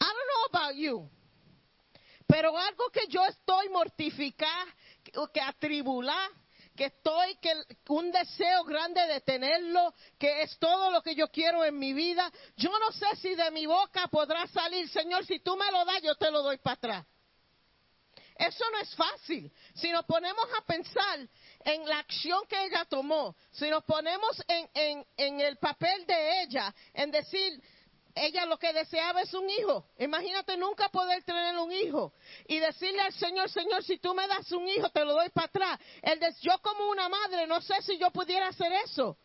I don't know about you. Pero algo que yo estoy mortificada, que- atribulada, que estoy, que un deseo grande de tenerlo, que es todo lo que yo quiero en mi vida. Yo no sé si de mi boca podrá salir, Señor, si tú me lo das, yo te lo doy para atrás. Eso no es fácil. Si nos ponemos a pensar en la acción que ella tomó, si nos ponemos en, en, en el papel de ella, en decir, ella lo que deseaba es un hijo. Imagínate nunca poder tener un hijo y decirle al Señor, Señor, si tú me das un hijo, te lo doy para atrás. El de, yo como una madre, no sé si yo pudiera hacer eso.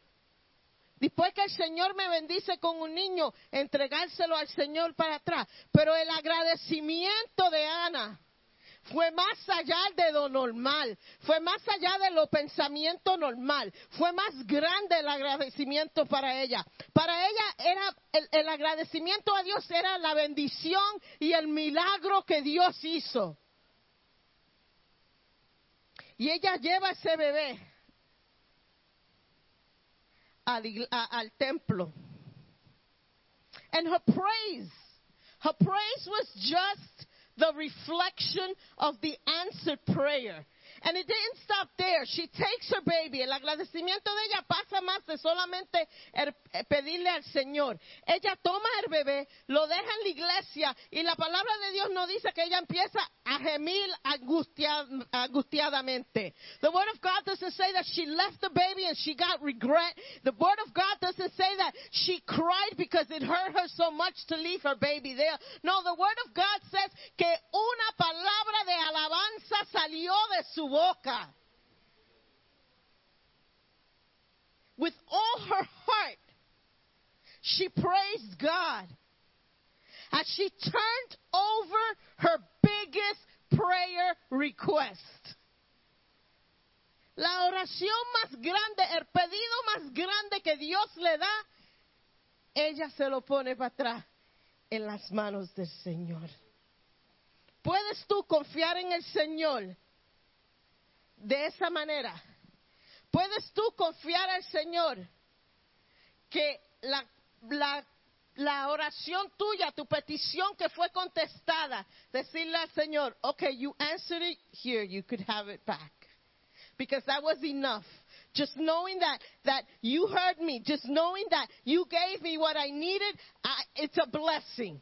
Después que el Señor me bendice con un niño, entregárselo al Señor para atrás. Pero el agradecimiento de Ana fue más allá de lo normal, fue más allá de lo pensamiento normal, fue más grande el agradecimiento para ella. Para ella era el, agradecimiento a Dios era la bendición y el milagro que Dios hizo. Y ella lleva ese bebé al, a- al templo. And her praise, her praise was just the reflection of the answered prayer. And it didn't stop there. She takes her baby. El agradecimiento de ella pasa más de solamente el- pedirle al Señor. Ella toma el bebé, lo deja en la iglesia y la palabra de Dios no dice que ella empieza a gemir angustia- angustiadamente. The word of God doesn't say that she left the baby and she got regret. The word of God doesn't say that she cried because it hurt her so much to leave her baby there. No, the word of God says que una palabra de alabanza salió de su boca. With all her heart, she praised God. As she turned over her biggest prayer request. La oración más grande, el pedido más grande que Dios le da, ella se lo pone para atrás en las manos del Señor. ¿Puedes tú confiar en el Señor de esa manera? ¿Puedes tú confiar al Señor que la, la, oración tuya, tu petición que fue contestada, decirle al Señor, okay, you answered it, here, you could have it back. Because that was enough. Just knowing that, that you heard me, just knowing that you gave me what I needed, I, it's a blessing.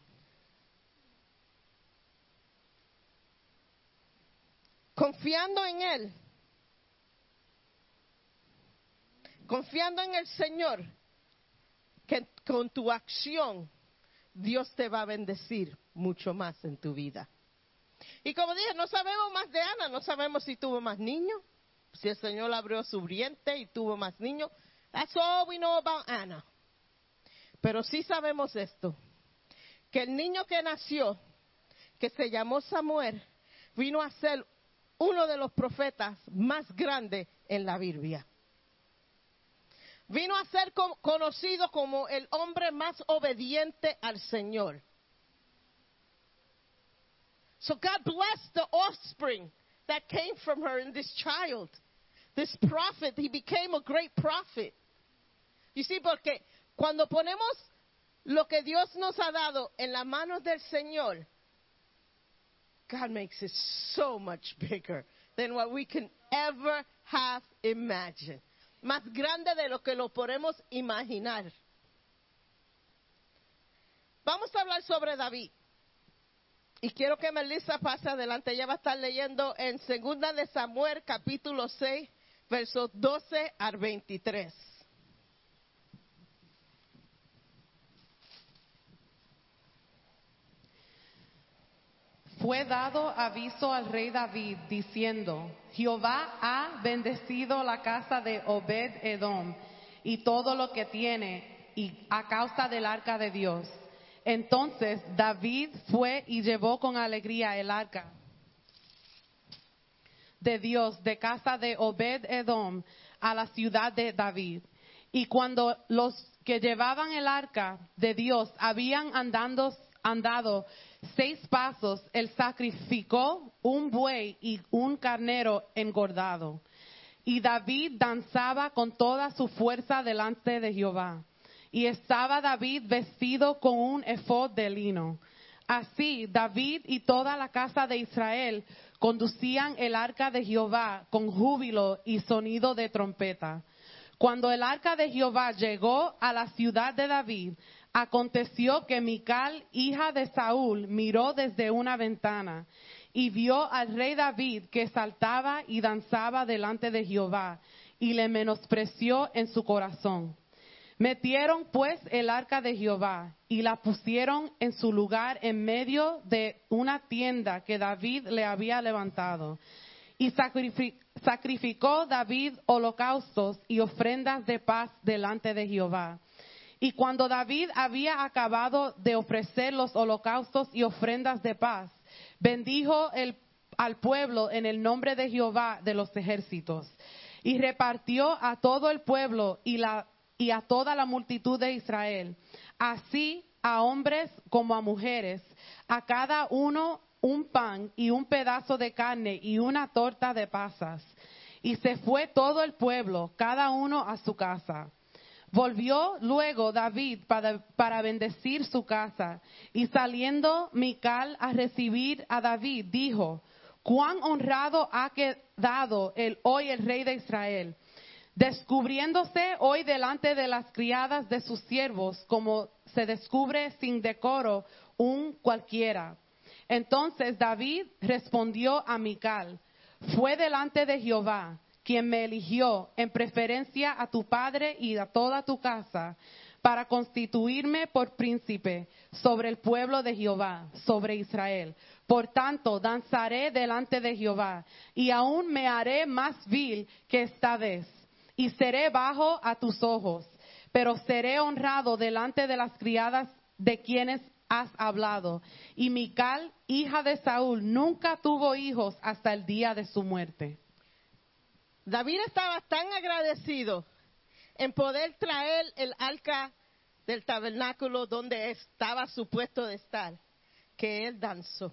Confiando en Él. Confiando en el Señor, que con tu acción Dios te va a bendecir mucho más en tu vida. Y como dije, no sabemos más de Ana, no sabemos si tuvo más niños, si el Señor abrió su vientre y tuvo más niños. That's all we know about Ana. Pero sí sabemos esto, que el niño que nació, que se llamó Samuel, vino a ser uno de los profetas más grandes en la Biblia. Vino a ser co- conocido como el hombre más obediente al Señor. So God blessed the offspring that came from her in this child. This prophet, he became a great prophet. You see, porque cuando ponemos lo que Dios nos ha dado en las manos del Señor, God makes it so much bigger than what we can ever have imagined. Más grande de lo que lo podemos imaginar. Vamos a hablar sobre David. Y quiero que Melissa pase adelante. Ella va a estar leyendo en Segunda de Samuel, capítulo 6, versos 12 al 23. Fue dado aviso al rey David diciendo, Jehová ha bendecido la casa de Obed Edom y todo lo que tiene y a causa del arca de Dios. Entonces David fue y llevó con alegría el arca de Dios de casa de Obed Edom a la ciudad de David. Y cuando los que llevaban el arca de Dios habían andando, andado seis pasos, él sacrificó un buey y un carnero engordado. Y David danzaba con toda su fuerza delante de Jehová. Y estaba David vestido con un efod de lino. Así David y toda la casa de Israel conducían el arca de Jehová con júbilo y sonido de trompeta. Cuando el arca de Jehová llegó a la ciudad de David, aconteció que Mical, hija de Saúl, miró desde una ventana y vio al rey David que saltaba y danzaba delante de Jehová y le menospreció en su corazón. Metieron pues el arca de Jehová y la pusieron en su lugar en medio de una tienda que David le había levantado. Y sacrifi- sacrificó David holocaustos y ofrendas de paz delante de Jehová. Y cuando David había acabado de ofrecer los holocaustos y ofrendas de paz, bendijo el- al pueblo en el nombre de Jehová de los ejércitos. Y repartió a todo el pueblo y, y a toda la multitud de Israel, así a hombres como a mujeres, a cada uno un pan y un pedazo de carne y una torta de pasas. Y se fue todo el pueblo, cada uno a su casa. Volvió luego David para, bendecir su casa, y saliendo Mical a recibir a David, dijo, cuán honrado ha quedado el, hoy el rey de Israel, descubriéndose hoy delante de las criadas de sus siervos, como se descubre sin decoro un cualquiera. Entonces David respondió a Mical, fue delante de Jehová quien me eligió en preferencia a tu padre y a toda tu casa para constituirme por príncipe sobre el pueblo de Jehová, sobre Israel. Por tanto, danzaré delante de Jehová y aún me haré más vil que esta vez y seré bajo a tus ojos, pero seré honrado delante de las criadas de quienes has hablado. Y Mical, hija de Saúl, nunca tuvo hijos hasta el día de su muerte. David estaba tan agradecido en poder traer el arca del tabernáculo donde estaba supuesto de estar, que él danzó.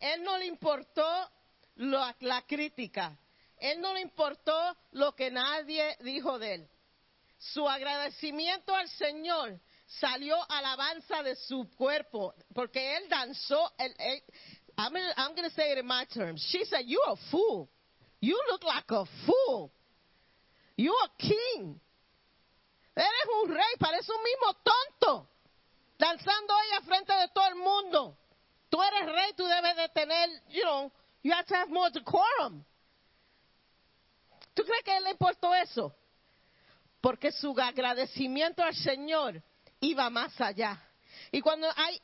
Él no le importó lo- la crítica, él no le importó lo que nadie dijo de él. Su agradecimiento al Señor salió alabanza de su cuerpo, porque él danzó. I'm, I'm going to say it in my terms. She said, "You a fool. You look like a fool. You a king. Eres un rey, parece un mismo tonto, danzando ahí a frente de todo el mundo. Tú eres rey, tú debes de tener, you know, you have to have more decorum. ¿Tú crees que él le importó eso? Porque su agradecimiento al Señor iba más allá. Y cuando hay,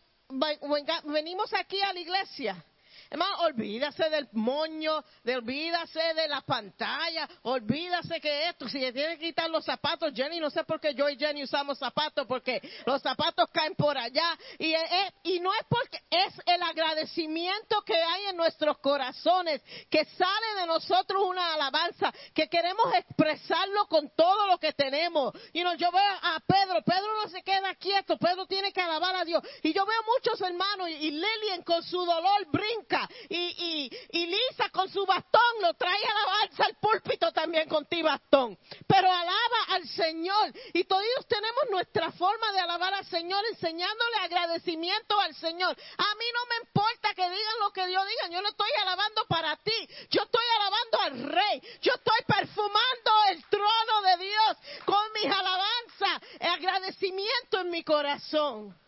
venimos aquí a la iglesia, hermano, olvídase del moño, de, olvídase de la pantalla, olvídase que esto, si le tiene que quitar los zapatos, Jenny, no sé por qué yo y Jenny usamos zapatos, porque los zapatos caen por allá. Y, eh, y no es porque es el agradecimiento que hay en nuestros corazones, que sale de nosotros una alabanza, que queremos expresarlo con todo lo que tenemos. Y no, yo veo a Pedro, Pedro no se queda quieto, Pedro tiene que alabar a Dios. Y yo veo muchos hermanos, y, y Lilian con su dolor brinca, y, y, y Lisa con su bastón lo trae alabanza al púlpito también con ti bastón. Pero alaba al Señor. Y todos tenemos nuestra forma de alabar al Señor, enseñándole agradecimiento al Señor. A mí no me importa que digan lo que Dios diga, yo no estoy alabando para ti, yo estoy alabando al Rey, yo estoy perfumando el trono de Dios con mis alabanzas, agradecimiento en mi corazón.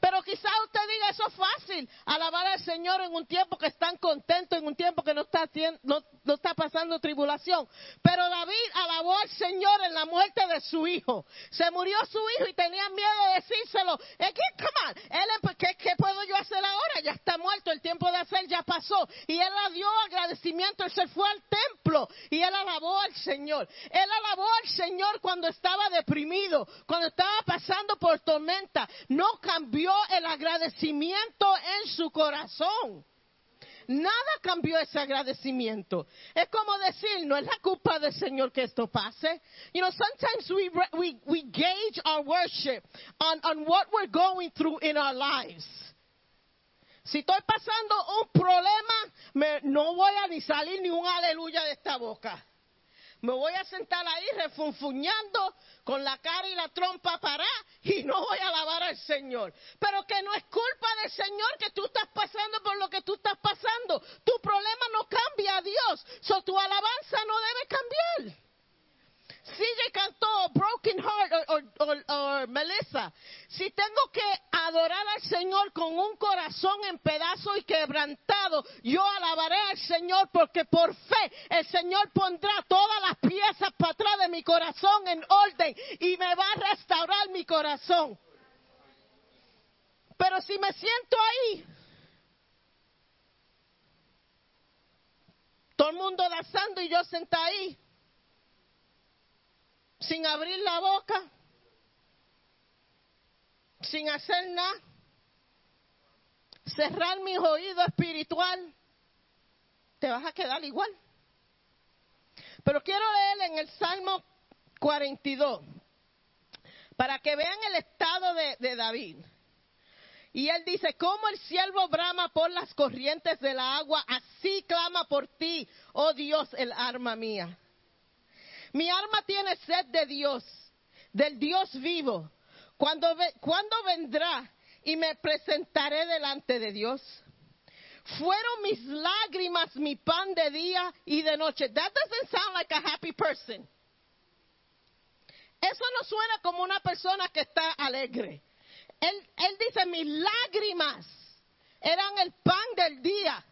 Pero quizás usted diga, eso es fácil, alabar al Señor en un tiempo que están contentos, en un tiempo que no está, pasando tribulación. Pero David alabó al Señor en la muerte de su hijo. Se murió su hijo y tenía miedo de decírselo. Él, ¿qué, qué puedo yo hacer ahora? Ya está muerto, el tiempo de hacer ya pasó. Y él le dio agradecimiento, él se fue al templo y él alabó al Señor. Él alabó al Señor cuando estaba deprimido, cuando estaba pasando por tormenta. No cambió el agradecimiento en su corazón. Nada cambió ese agradecimiento. Es como decir, no es la culpa del Señor que esto pase. You know, sometimes we, we, we gauge our worship on, on what we're going through in our lives. Si estoy pasando un problema, me- no voy a ni salir ni un aleluya de esta boca. Me voy a sentar ahí refunfuñando con la cara y la trompa para y no voy a alabar al Señor. Pero que no es culpa del Señor que tú estás pasando por lo que tú estás pasando. Tu problema no cambia a Dios. So, tu alabanza no debe cambiar. CJ cantó Broken Heart o, Melissa. Si tengo que adorar al Señor con un corazón en pedazo y quebrantado, yo alabaré al Señor porque por fe el Señor pondrá todas las piezas para atrás de mi corazón en orden y me va a restaurar mi corazón. Pero si me siento ahí, todo el mundo danzando y yo sentada ahí, sin abrir la boca, sin hacer nada, cerrar mi oído espiritual, te vas a quedar igual. Pero quiero leer en el Salmo 42, para que vean el estado de, de David. Y él dice, como el siervo brama por las corrientes de la agua, así clama por ti, oh Dios, el arma mía. Mi alma tiene sed de Dios, del Dios vivo. ¿Cuándo, vendrá y me presentaré delante de Dios? Fueron mis lágrimas mi pan de día y de noche. That doesn't sound like a happy person. Eso no suena como una persona que está alegre. Él, él dice, mis lágrimas eran el pan del día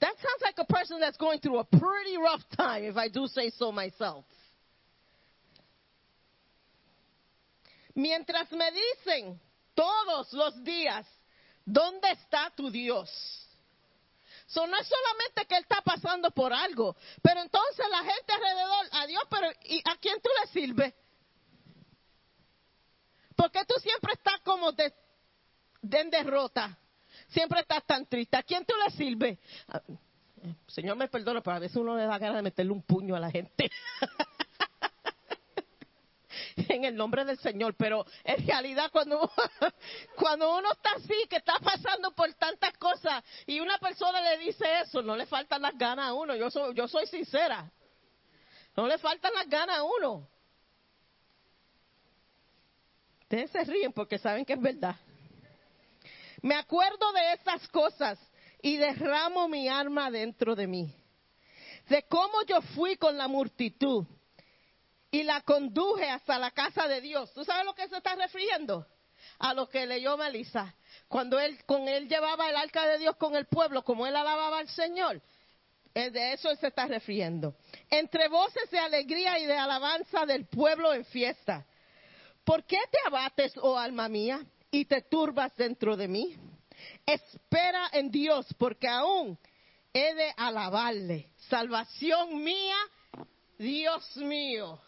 That sounds like a person that's going through a pretty rough time, if I do say so myself. Mientras me dicen todos los días, ¿dónde está tu Dios? So, no es solamente que él está pasando por algo, pero entonces la gente alrededor, a Dios, pero ¿y ¿a quién tú le sirves? Porque tú siempre estás como de, de en derrota. Siempre estás tan triste. ¿A quién tú le sirves? Ah, señor me perdona, pero a veces uno le da ganas de meterle un puño a la gente. en el nombre del Señor, pero en realidad cuando, cuando uno está así, que está pasando por tantas cosas y una persona le dice eso, no le faltan las ganas a uno, yo soy, yo soy sincera, no le faltan las ganas a uno. Ustedes se ríen porque saben que es verdad. Me acuerdo de estas cosas y derramo mi alma dentro de mí. De cómo yo fui con la multitud y la conduje hasta la casa de Dios. ¿Tú sabes lo que se está refiriendo? A lo que leyó Melissa. Cuando él, con él llevaba el arca de Dios con el pueblo, como él alababa al Señor. De eso él se está refiriendo. Entre voces de alegría y de alabanza del pueblo en fiesta. ¿Por qué te abates, oh alma mía? Y te turbas dentro de mí. Espera en Dios, porque aún he de alabarle. Salvación mía, Dios mío.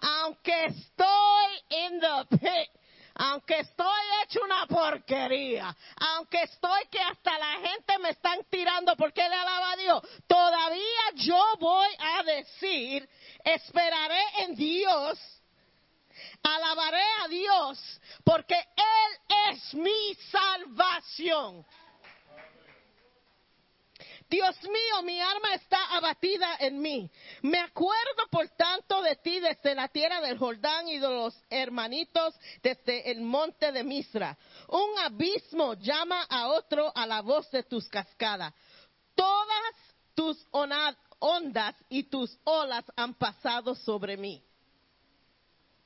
Aunque estoy en the pit, aunque estoy hecho una porquería, aunque estoy que hasta la gente me están tirando porque le alaba a Dios, todavía yo voy a decir, esperaré en Dios Alabaré a Dios porque Él es mi salvación. Dios mío, mi alma está abatida en mí. Me acuerdo, por tanto, de ti desde la tierra del Jordán y de los hermanitos desde el monte de Misra. Un abismo llama a otro a la voz de tus cascadas. Todas tus ondas y tus olas han pasado sobre mí.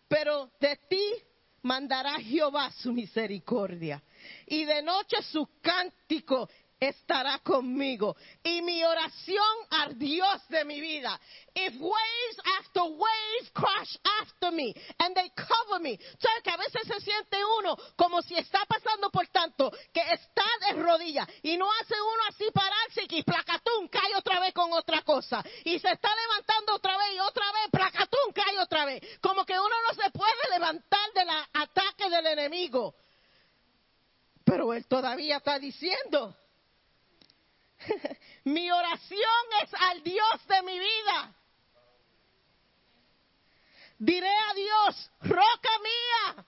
Pero de ti mandará Jehová su misericordia. Y de noche su cántico estará conmigo. Y mi oración al Dios de mi vida. If waves after waves crash after me and they cover me. ¿Sabes que a veces se siente uno como si está pasando por tanto que está de rodillas y no hace uno así pararse y placatún cae otra vez con otra cosa. Y se está levantando otra vez y otra vez placatún cae otra vez. Como que uno no se puede levantar del ataque del enemigo. Pero él todavía está diciendo mi oración es al Dios de mi vida. Diré a Dios, roca mía,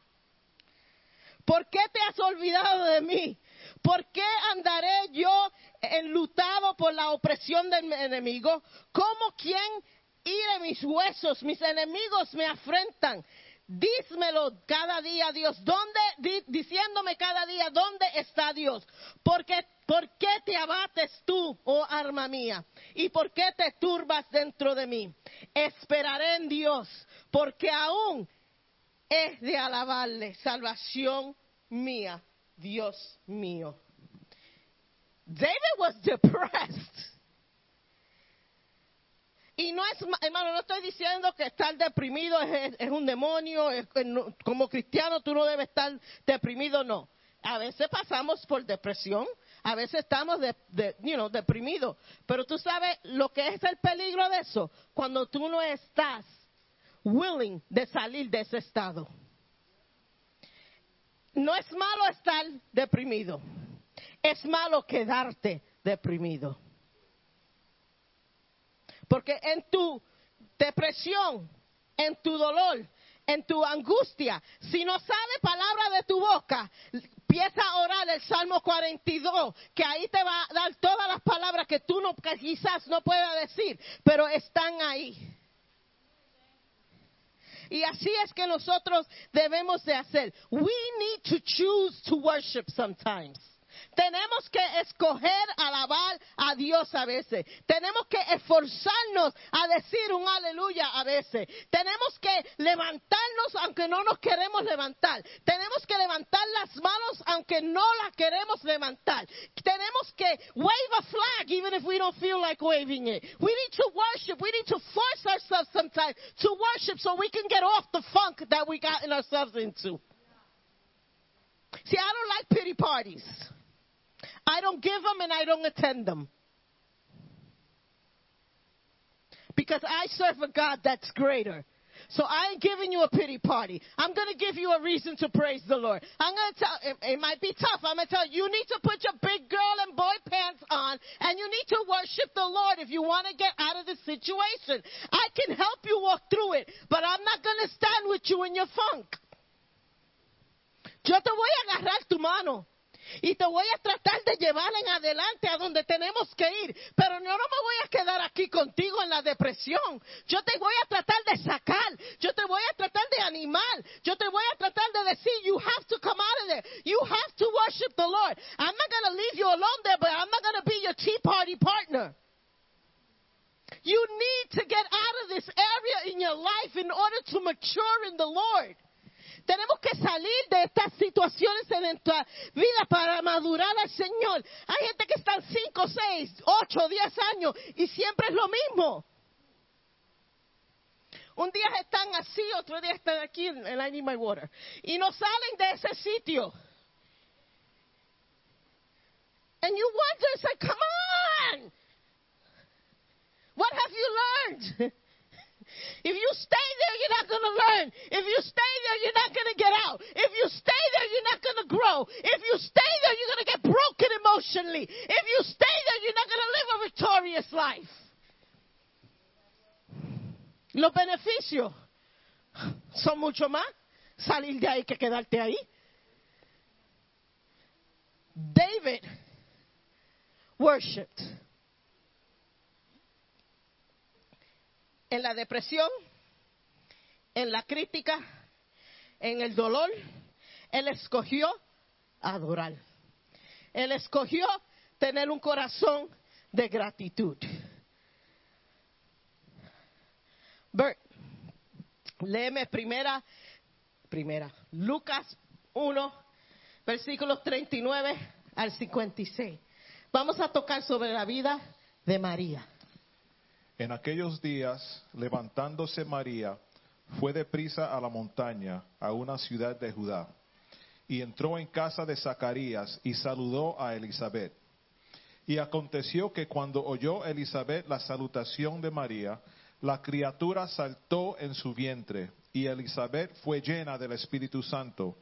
¿por qué te has olvidado de mí? ¿Por qué andaré yo enlutado por la opresión del enemigo, como quien hire mis huesos, mis enemigos me afrentan. Dísmelo cada día, Dios, ¿dónde, di- diciéndome cada día, ¿dónde está Dios? Porque, ¿Por qué te abates tú, oh arma mía? ¿Y por qué te turbas dentro de mí? Esperaré en Dios, porque aún es de alabarle, salvación mía, Dios mío. David was depressed. Y no es, hermano, no estoy diciendo que estar deprimido es, un demonio, es como cristiano tú no debes estar deprimido, no. A veces pasamos por depresión, a veces estamos de, de- you know, deprimidos, pero tú sabes lo que es el peligro de eso, cuando tú no estás willing de salir de ese estado. No es malo estar deprimido, es malo quedarte deprimido. Porque en tu depresión, en tu dolor, en tu angustia, si no sale palabra de tu boca, empieza a orar el Salmo 42, que ahí te va a dar todas las palabras que tú no, quizás no puedas decir, pero están ahí. Y así es que nosotros debemos de hacer. We need to choose to worship sometimes. Tenemos que escoger alabar a Dios a veces. Tenemos que esforzarnos a decir un aleluya a veces. Tenemos que levantarnos aunque no nos queremos levantar. Tenemos que levantar las manos aunque no las queremos levantar. Tenemos que wave a flag even if we don't feel like waving it. We need to worship. We need to force ourselves sometimes to worship so we can get off the funk that we gotten ourselves into. See, I don't like pity parties. I don't give them and I don't attend them. Because I serve a God that's greater. So I ain't giving you a pity party. I'm going to give you a reason to praise the Lord. I'm going to tell, it, it might be tough. I'm going to tell you, you need to put your big girl and boy pants on and you need to worship the Lord if you want to get out of the situation. I can help you walk through it, but I'm not going to stand with you in your funk. Yo te voy a agarrar tu mano. Y te voy a tratar de llevar en adelante a donde tenemos que ir. Pero yo no me voy a quedar aquí contigo en la depresión. Yo te voy a tratar de sacar. Yo te voy a tratar de animar. Yo te voy a tratar de decir, you have to come out of there. You have to worship the Lord. I'm not going to leave you alone there, but I'm not going to be your tea party partner. You need to get out of this area in your life in order to mature in the Lord. Tenemos que salir de estas situaciones en nuestra vida para madurar al Señor. Hay gente que están 5, 6, 8, 10 años y siempre es lo mismo. Un día están así, otro día están aquí en I need my water. Y no salen de ese sitio. And you wonder, say, come on. What have you learned? If you stay there, you're not going to learn. If you stay there, you're not going to get out. If you stay there, you're not going to grow. If you stay there, you're going to get broken emotionally. If you stay there, you're not going to live a victorious life. Los beneficios son mucho más salir de ahí que quedarte ahí. David worshipped. En la depresión, en la crítica, en el dolor, Él escogió adorar. Él escogió tener un corazón de gratitud. Bert, léeme primera, primera, Lucas 1, versículos 39 al 56. Vamos a tocar sobre la vida de María. En aquellos días, levantándose María, fue deprisa a la montaña, a una ciudad de Judá, y entró en casa de Zacarías y saludó a Elizabeth. Y aconteció que cuando oyó Elizabeth la salutación de María, la criatura saltó en su vientre, y Elizabeth fue llena del Espíritu Santo,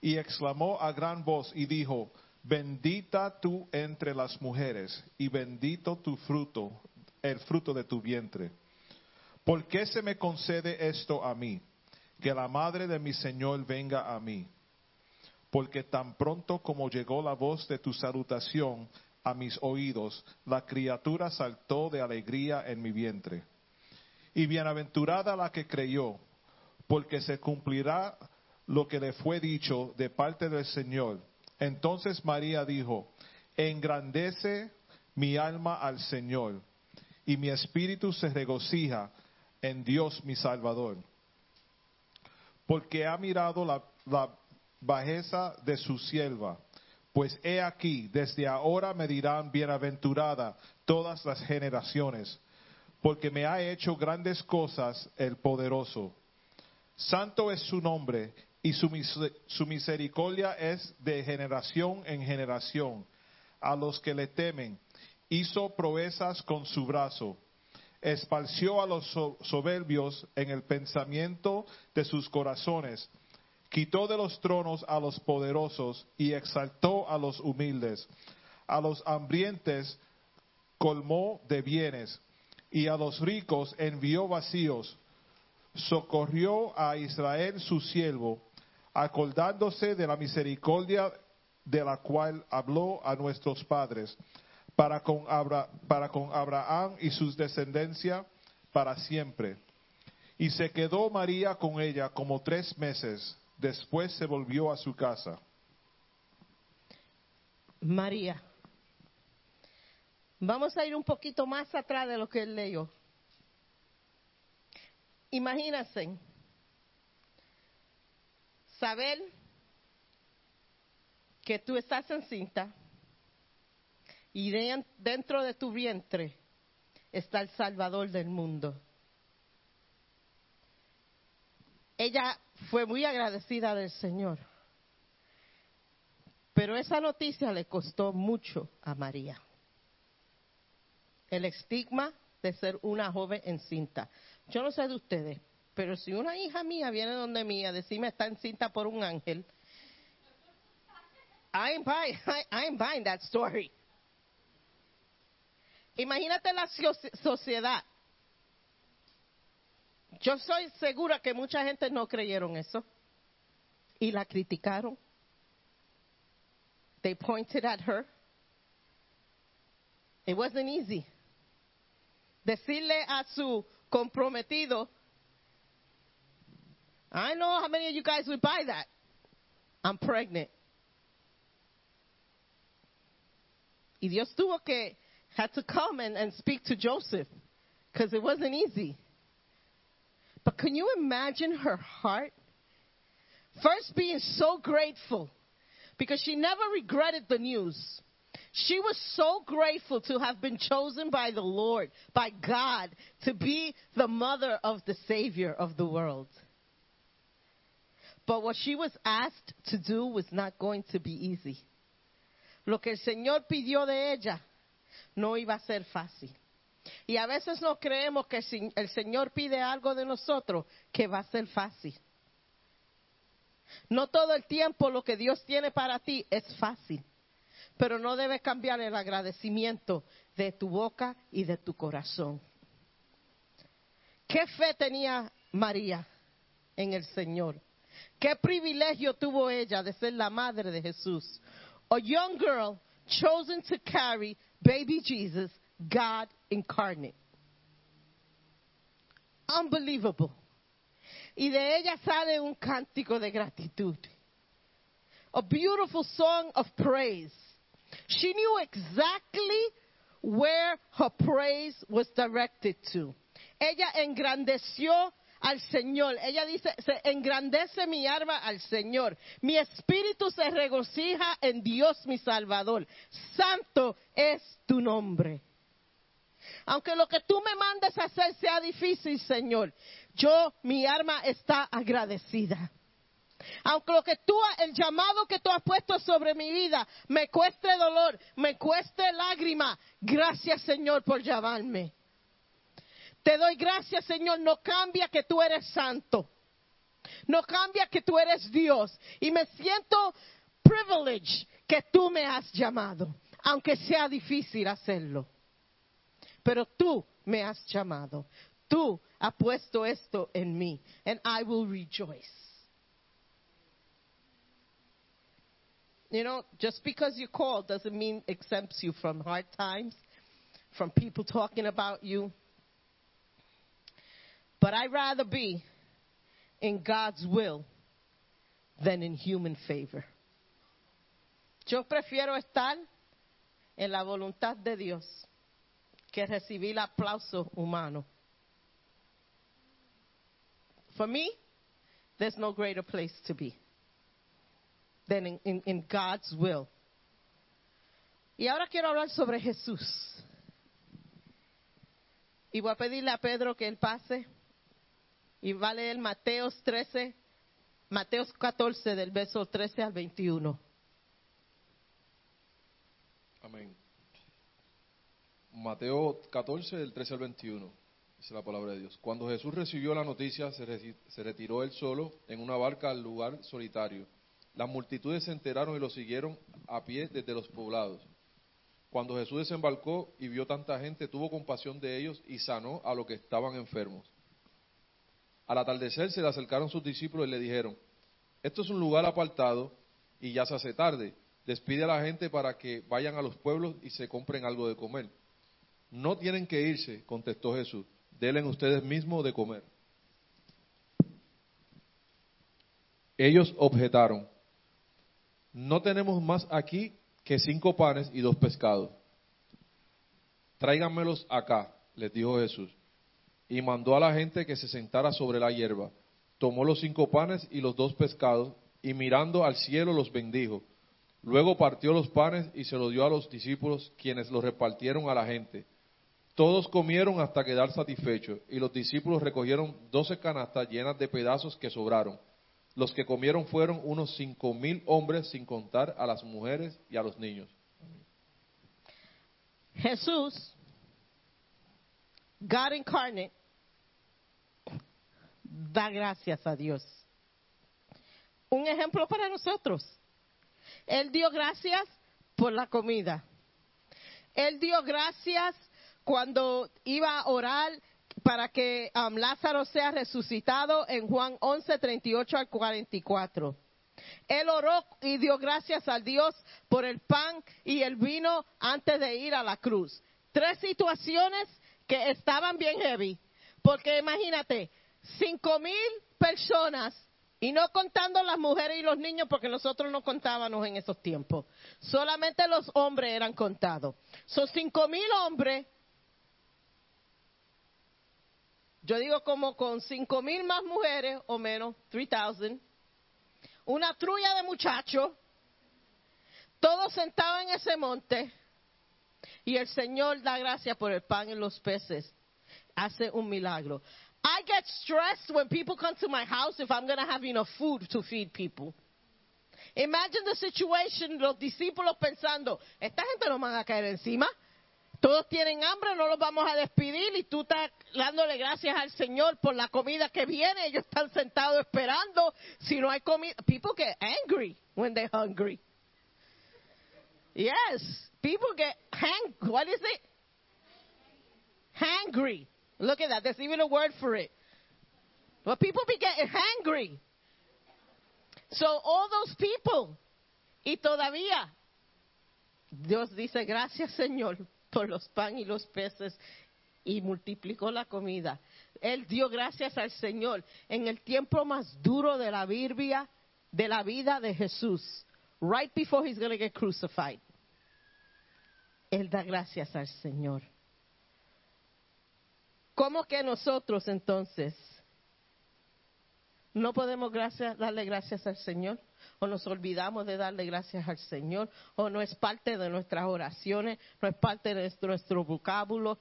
y exclamó a gran voz y dijo, Bendita tú entre las mujeres, y bendito tu fruto, el fruto de tu vientre. ¿Por qué se me concede esto a mí? Que la madre de mi Señor venga a mí. Porque tan pronto como llegó la voz de tu salutación, a mis oídos, la criatura saltó de alegría en mi vientre. Y bienaventurada la que creyó, porque se cumplirá lo que le fue dicho de parte del Señor. Entonces María dijo, engrandece mi alma al Señor, y mi espíritu se regocija en Dios mi Salvador, porque ha mirado la, bajeza de su sierva. Pues he aquí, desde ahora me dirán bienaventurada todas las generaciones, porque me ha hecho grandes cosas el poderoso. Santo es su nombre y su misericordia es de generación en generación. A los que le temen, hizo proezas con su brazo. Esparció a los so- soberbios en el pensamiento de sus corazones. Quitó de los tronos a los poderosos y exaltó a los humildes. A los hambrientes colmó de bienes y a los ricos envió vacíos. Socorrió a Israel su siervo, acordándose de la misericordia de la cual habló a nuestros padres, para con, Abra- para con Abraham y sus descendencia para siempre. Y se quedó María con ella como tres meses. Después se volvió a su casa. María. Vamos a ir un poquito más atrás de lo que él leyó. Imagínense saber que tú estás encinta y de- dentro de tu vientre está el Salvador del mundo. Ella fue muy agradecida del Señor. Pero esa noticia le costó mucho a María. El estigma de ser una joven encinta. Yo no sé de ustedes, pero si una hija mía viene donde mí a decirme está encinta por un ángel, I ain't buying, buying that story. Imagínate la soci- sociedad. Yo soy segura que mucha gente no creyeron eso y la criticaron. They pointed at her. It wasn't easy. Decirle a su comprometido, I know how many of you guys would buy that. I'm pregnant. Y Dios tuvo que, had to come and, and speak to Joseph because it wasn't easy. But can you imagine her heart? First, being so grateful because she never regretted the news. She was so grateful to have been chosen by the Lord, by God, to be the mother of the Savior of the world. But what she was asked to do was not going to be easy. Lo que el Señor pidió de ella no iba a ser fácil. Y a veces no creemos que si el Señor pide algo de nosotros que va a ser fácil. No todo el tiempo lo que Dios tiene para ti es fácil, pero no debe cambiar el agradecimiento de tu boca y de tu corazón. ¿Qué fe tenía María en el Señor? ¿Qué privilegio tuvo ella de ser la madre de Jesús? A young girl chosen to carry baby Jesus, God incarnate. Unbelievable. Y de ella sale un cántico de gratitud. A beautiful song of praise. She knew exactly where her praise was directed to. Ella engrandeció al Señor. Ella dice, se engrandece mi alma al Señor. Mi espíritu se regocija en Dios mi Salvador. Santo es tu nombre. Aunque lo que tú me mandes a hacer sea difícil, Señor, yo, mi alma está agradecida. Aunque lo que tú, el llamado que tú has puesto sobre mi vida me cueste dolor, me cueste lágrima, gracias Señor por llamarme. Te doy gracias Señor, no cambia que tú eres santo. No cambia que tú eres Dios. Y me siento privileged que tú me has llamado, aunque sea difícil hacerlo. Pero tú me has llamado. Tú has puesto esto en mí. And I will rejoice. you know, just because you're called doesn't mean exempts you from hard times, from people talking about you. But I'd rather be in God's will than in human favor. Yo prefiero estar en la voluntad de Dios que recibir aplauso humano. For me, there's no greater place to be than in, in, in God's will. Y ahora quiero hablar sobre Jesús. Y voy a pedirle a Pedro que él pase y va a leer Mateos 13, Mateos 14 del verso 13 al 21. Amén. Mateo 14, del 13 al 21. Dice la palabra de Dios. Cuando Jesús recibió la noticia, se, reti- se retiró él solo en una barca al lugar solitario. Las multitudes se enteraron y lo siguieron a pie desde los poblados. Cuando Jesús desembarcó y vio tanta gente, tuvo compasión de ellos y sanó a los que estaban enfermos. Al atardecer se le acercaron sus discípulos y le dijeron, esto es un lugar apartado y ya se hace tarde. Despide a la gente para que vayan a los pueblos y se compren algo de comer. No tienen que irse, contestó Jesús. Denle ustedes mismos de comer. Ellos objetaron, no tenemos más aquí que cinco panes y dos pescados. Tráiganmelos acá, les dijo Jesús. Y mandó a la gente que se sentara sobre la hierba. Tomó los cinco panes y los dos pescados, y mirando al cielo los bendijo. Luego partió los panes y se los dio a los discípulos, quienes los repartieron a la gente. Todos comieron hasta quedar satisfechos, y los discípulos recogieron doce canastas llenas de pedazos que sobraron. Los que comieron fueron unos cinco mil hombres, sin contar a las mujeres y a los niños. Jesús, God incarnate, da gracias a Dios. Un ejemplo para nosotros. Él dio gracias por la comida. Él dio gracias cuando iba a orar para que um, Lázaro sea resucitado en Juan 11, 38 al 44. Él oró y dio gracias a Dios por el pan y el vino antes de ir a la cruz. Tres situaciones que estaban bien heavy. Porque imagínate, cinco mil personas, y no contando las mujeres y los niños, porque nosotros no contábamos en esos tiempos. Solamente los hombres eran contados. Son cinco mil hombres. Yo digo como con cinco mil más mujeres o menos, 3,000 una trulla de muchachos, todos sentados en ese monte, y el Señor da gracias por el pan y los peces. Hace un milagro. I get stressed when people come to my house if I'm going to have enough food to feed people. Imagine the situation, los discípulos pensando, esta gente no van a caer encima. Todos tienen hambre, no los vamos a despedir y tú estás dándole gracias al Señor por la comida que viene. Ellos están sentados esperando. Si no hay comida, people get angry when they're hungry. Yes, people get hang. What is it? Hangry. Look at that. There's even a word for it. But people be getting hangry. So all those people, y todavía, Dios dice gracias Señor por los pan y los peces y multiplicó la comida. Él dio gracias al Señor en el tiempo más duro de la Biblia, de la vida de Jesús, right before he's going to get crucified. Él da gracias al Señor. ¿Cómo que nosotros entonces no podemos gracias, darle gracias al Señor? ¿O nos olvidamos de darle gracias al Señor? ¿O no es parte de nuestras oraciones? ¿No es parte de nuestro vocábulo?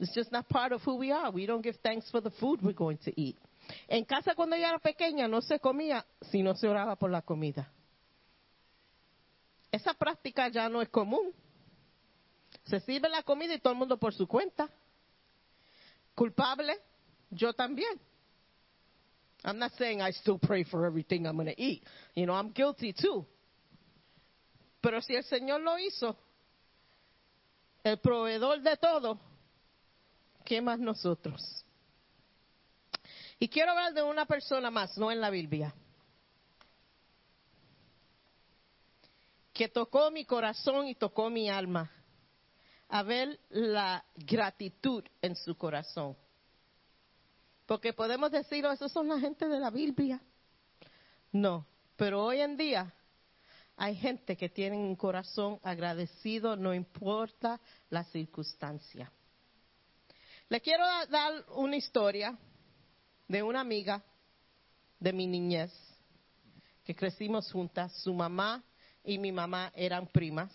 It's just not part of who we are. We don't give thanks for the food we're going to eat. En casa cuando yo era pequeña no se comía si no se oraba por la comida. Esa práctica ya no es común. Se sirve la comida y todo el mundo por su cuenta. Culpable, yo también. I'm not saying I still pray for everything I'm going to eat. You know, I'm guilty too. Pero si el Señor lo hizo, el proveedor de todo, ¿qué más nosotros? Y quiero hablar de una persona más, no en la Biblia. que tocó mi corazón y tocó mi alma. A ver la gratitud en su corazón. Porque podemos decir, oh, esos son la gente de la Biblia. No, pero hoy en día hay gente que tiene un corazón agradecido, no importa la circunstancia. Le quiero da- dar una historia de una amiga de mi niñez, que crecimos juntas. Su mamá y mi mamá eran primas.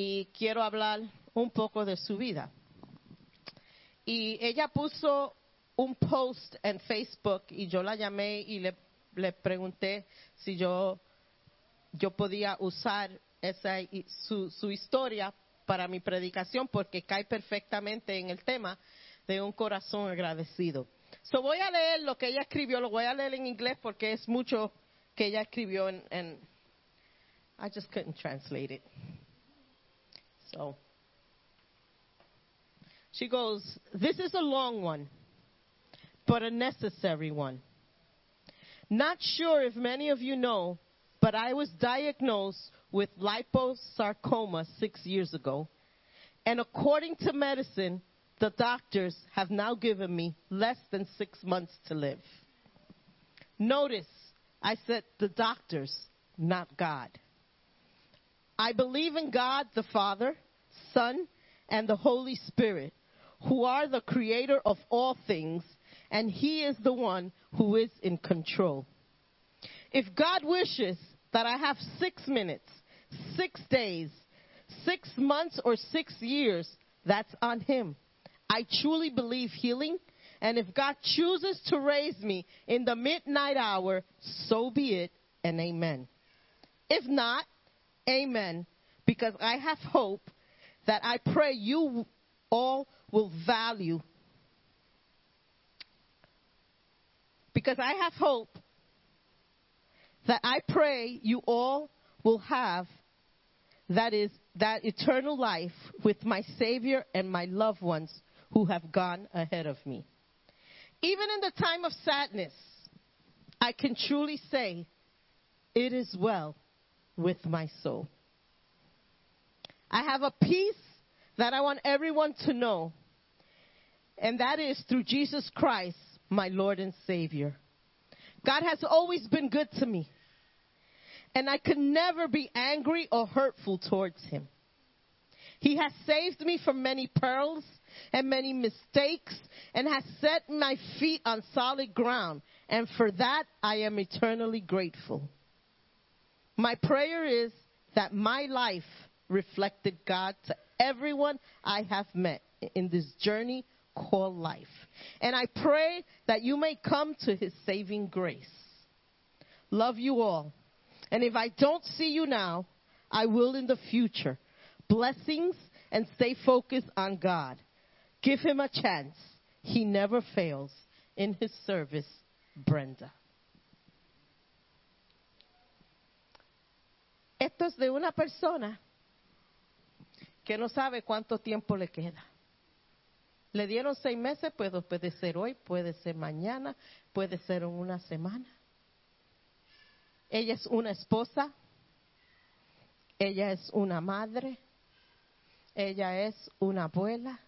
Y quiero hablar un poco de su vida. Y ella puso un post en Facebook y yo la llamé y le, pregunté si yo, yo podía usar esa, su, su historia para mi predicación porque cae perfectamente en el tema de un corazón agradecido. So voy a leer lo que ella escribió, lo voy a leer en inglés porque es mucho que ella escribió en, en I just couldn't translate it. So she goes, This is a long one, but a necessary one. Not sure if many of you know, but I was diagnosed with liposarcoma six years ago. And according to medicine, the doctors have now given me less than six months to live. Notice, I said the doctors, not God. I believe in God the Father, Son, and the Holy Spirit, who are the creator of all things, and He is the one who is in control. If God wishes that I have six minutes, six days, six months, or six years, that's on Him. I truly believe healing, and if God chooses to raise me in the midnight hour, so be it, and amen. If not, amen, because I have hope that I pray you all will value. Because I have hope that I pray you all will have that is that eternal life with my Savior and my loved ones who have gone ahead of me. Even in the time of sadness, I can truly say, it is well with my soul. I have a peace that I want everyone to know, and that is through Jesus Christ, my Lord and Savior. God has always been good to me, and I could never be angry or hurtful towards Him. He has saved me from many perils and many mistakes and has set my feet on solid ground, and for that I am eternally grateful. My prayer is that my life reflected God to everyone I have met in this journey called life. And I pray that you may come to his saving grace. Love you all. And if I don't see you now, I will in the future. Blessings and stay focused on God. Give him a chance. He never fails. In his service, Brenda. Esto es de una persona que no sabe cuánto tiempo le queda. Le dieron seis meses, pues puede ser hoy, puede ser mañana, puede ser en una semana. Ella es una esposa, ella es una madre, ella es una abuela,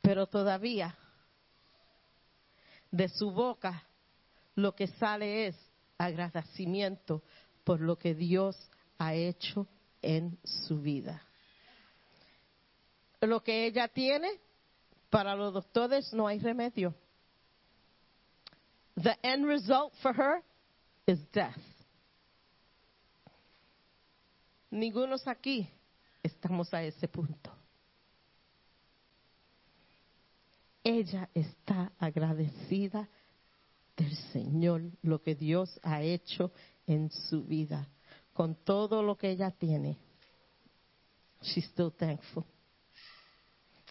pero todavía de su boca lo que sale es agradecimiento por lo que Dios ha hecho en su vida. Lo que ella tiene, para los doctores no hay remedio. The end result for her is death. Ninguno aquí estamos a ese punto. Ella está agradecida del Señor, lo que Dios ha hecho en su vida, con todo lo que ella tiene. She's still thankful.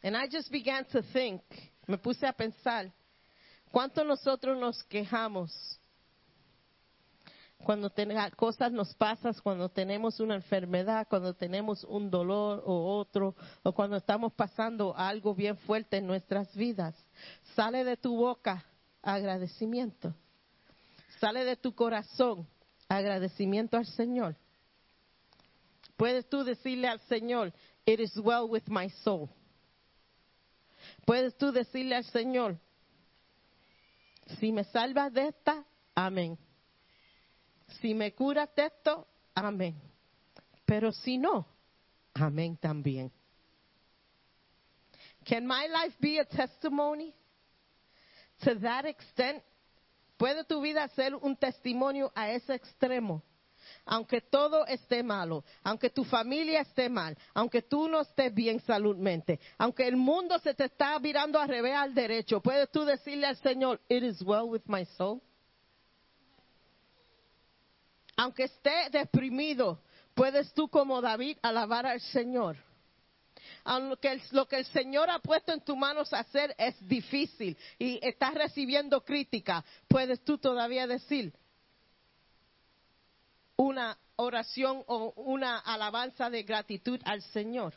And I just began to think, me puse a pensar, ¿cuánto nosotros nos quejamos cuando ten- cosas nos pasan, cuando tenemos una enfermedad, cuando tenemos un dolor o otro, o cuando estamos pasando algo bien fuerte en nuestras vidas? Sale de tu boca agradecimiento. Sale de tu corazón agradecimiento al Señor. Puedes tú decirle al Señor, it is well with my soul. Puedes tú decirle al Señor, si me salvas de esta, amén. Si me curas de esto, amén. Pero si no, amén también. Can my life be a testimony to that extent? ¿Puede tu vida ser un testimonio a ese extremo? Aunque todo esté malo, aunque tu familia esté mal, aunque tú no estés bien saludmente, aunque el mundo se te está virando al revés al derecho, puedes tú decirle al Señor, it is well with my soul. Aunque esté deprimido, puedes tú como David alabar al Señor. Aunque lo que el Señor ha puesto en tus manos hacer es difícil y estás recibiendo crítica, puedes tú todavía decir una oración o una alabanza de gratitud al Señor.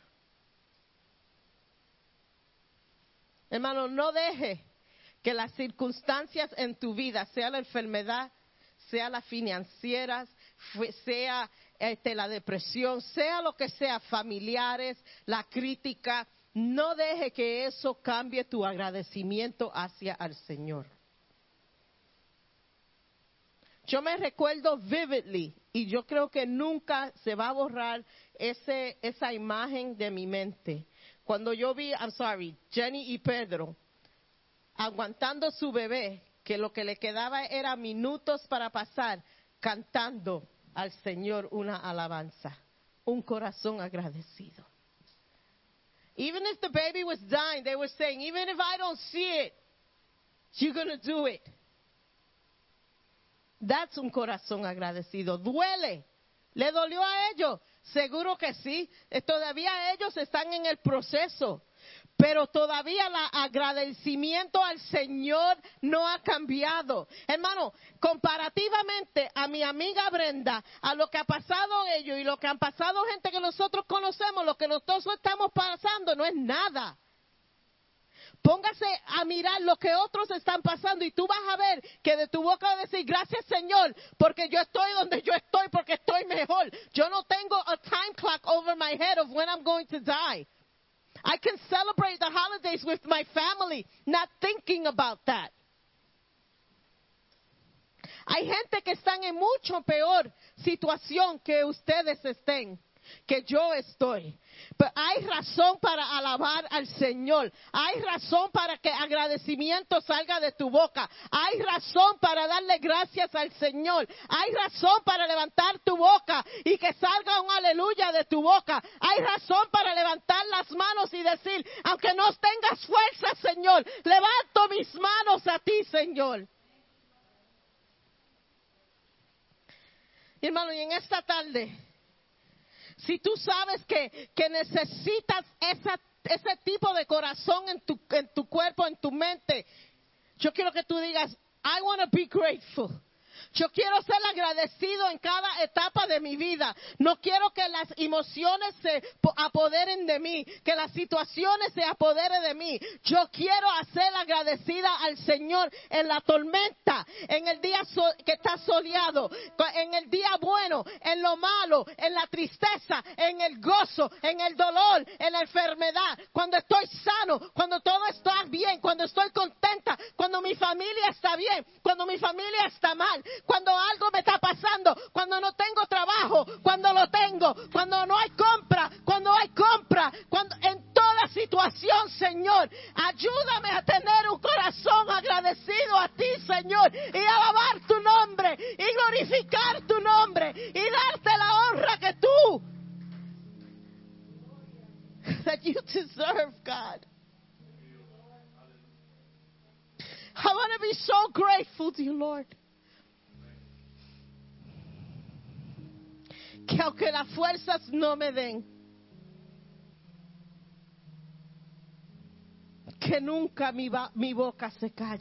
Hermano, no deje que las circunstancias en tu vida, sea la enfermedad, sea las financieras, sea este, la depresión, sea lo que sea, familiares, la crítica, no deje que eso cambie tu agradecimiento hacia el Señor. Yo me recuerdo vividly y yo creo que nunca se va a borrar esa imagen de mi mente. Cuando yo vi, I'm sorry, Jenny y Pedro aguantando su bebé, que lo que le quedaba era minutos para pasar cantando al Señor una alabanza, un corazón agradecido. Even if the baby was dying, they were saying, even if I don't see it, you're going to do it. That's un corazón agradecido. Duele. ¿Le dolió a ellos? Seguro que sí. Todavía ellos están en el proceso. Pero todavía el agradecimiento al Señor no ha cambiado. Hermano, comparativamente a mi amiga Brenda, a lo que ha pasado ellos y lo que han pasado gente que nosotros conocemos, lo que nosotros estamos pasando, no es nada. Póngase a mirar lo que otros están pasando y tú vas a ver que de tu boca va a decir, gracias Señor, porque yo estoy donde yo estoy, porque estoy mejor. Yo no tengo a time clock over my head of when I'm going to die. I can celebrate the holidays with my family, not thinking about that. Hay gente que están en mucho peor situación que ustedes estén, que yo estoy. Pero hay razón para alabar al Señor. Hay razón para que agradecimiento salga de tu boca. Hay razón para darle gracias al Señor. Hay razón para levantar tu boca y que salga un aleluya de tu boca. Hay razón para levantar las manos y decir, aunque no tengas fuerza, Señor, levanto mis manos a ti, Señor. Hermano, y en esta tarde, si tú sabes que, que necesitas esa, ese tipo de corazón en tu, en tu cuerpo, en tu mente, yo quiero que tú digas, I want to be grateful. Yo quiero ser agradecido en cada etapa de mi vida. No quiero que las emociones se po- apoderen de mí, que las situaciones se apoderen de mí. Yo quiero ser agradecida al Señor en la tormenta, en el día so- que está soleado, en el día bueno, en lo malo, en la tristeza, en el gozo, en el dolor, en la enfermedad, cuando estoy sano, cuando todo está bien, cuando estoy contenta, cuando mi familia está bien, cuando mi familia está mal, cuando algo me está pasando, cuando no tengo trabajo, cuando lo tengo, cuando no hay compra, cuando hay compra, cuando en toda situación, Señor, ayúdame a tener un corazón agradecido a ti, Señor, y alabar tu nombre y glorificar tu nombre y darte la honra que tú that you deserve, God. I want to be so grateful to you, Lord. Que aunque las fuerzas no me den, que nunca mi, mi boca se calle.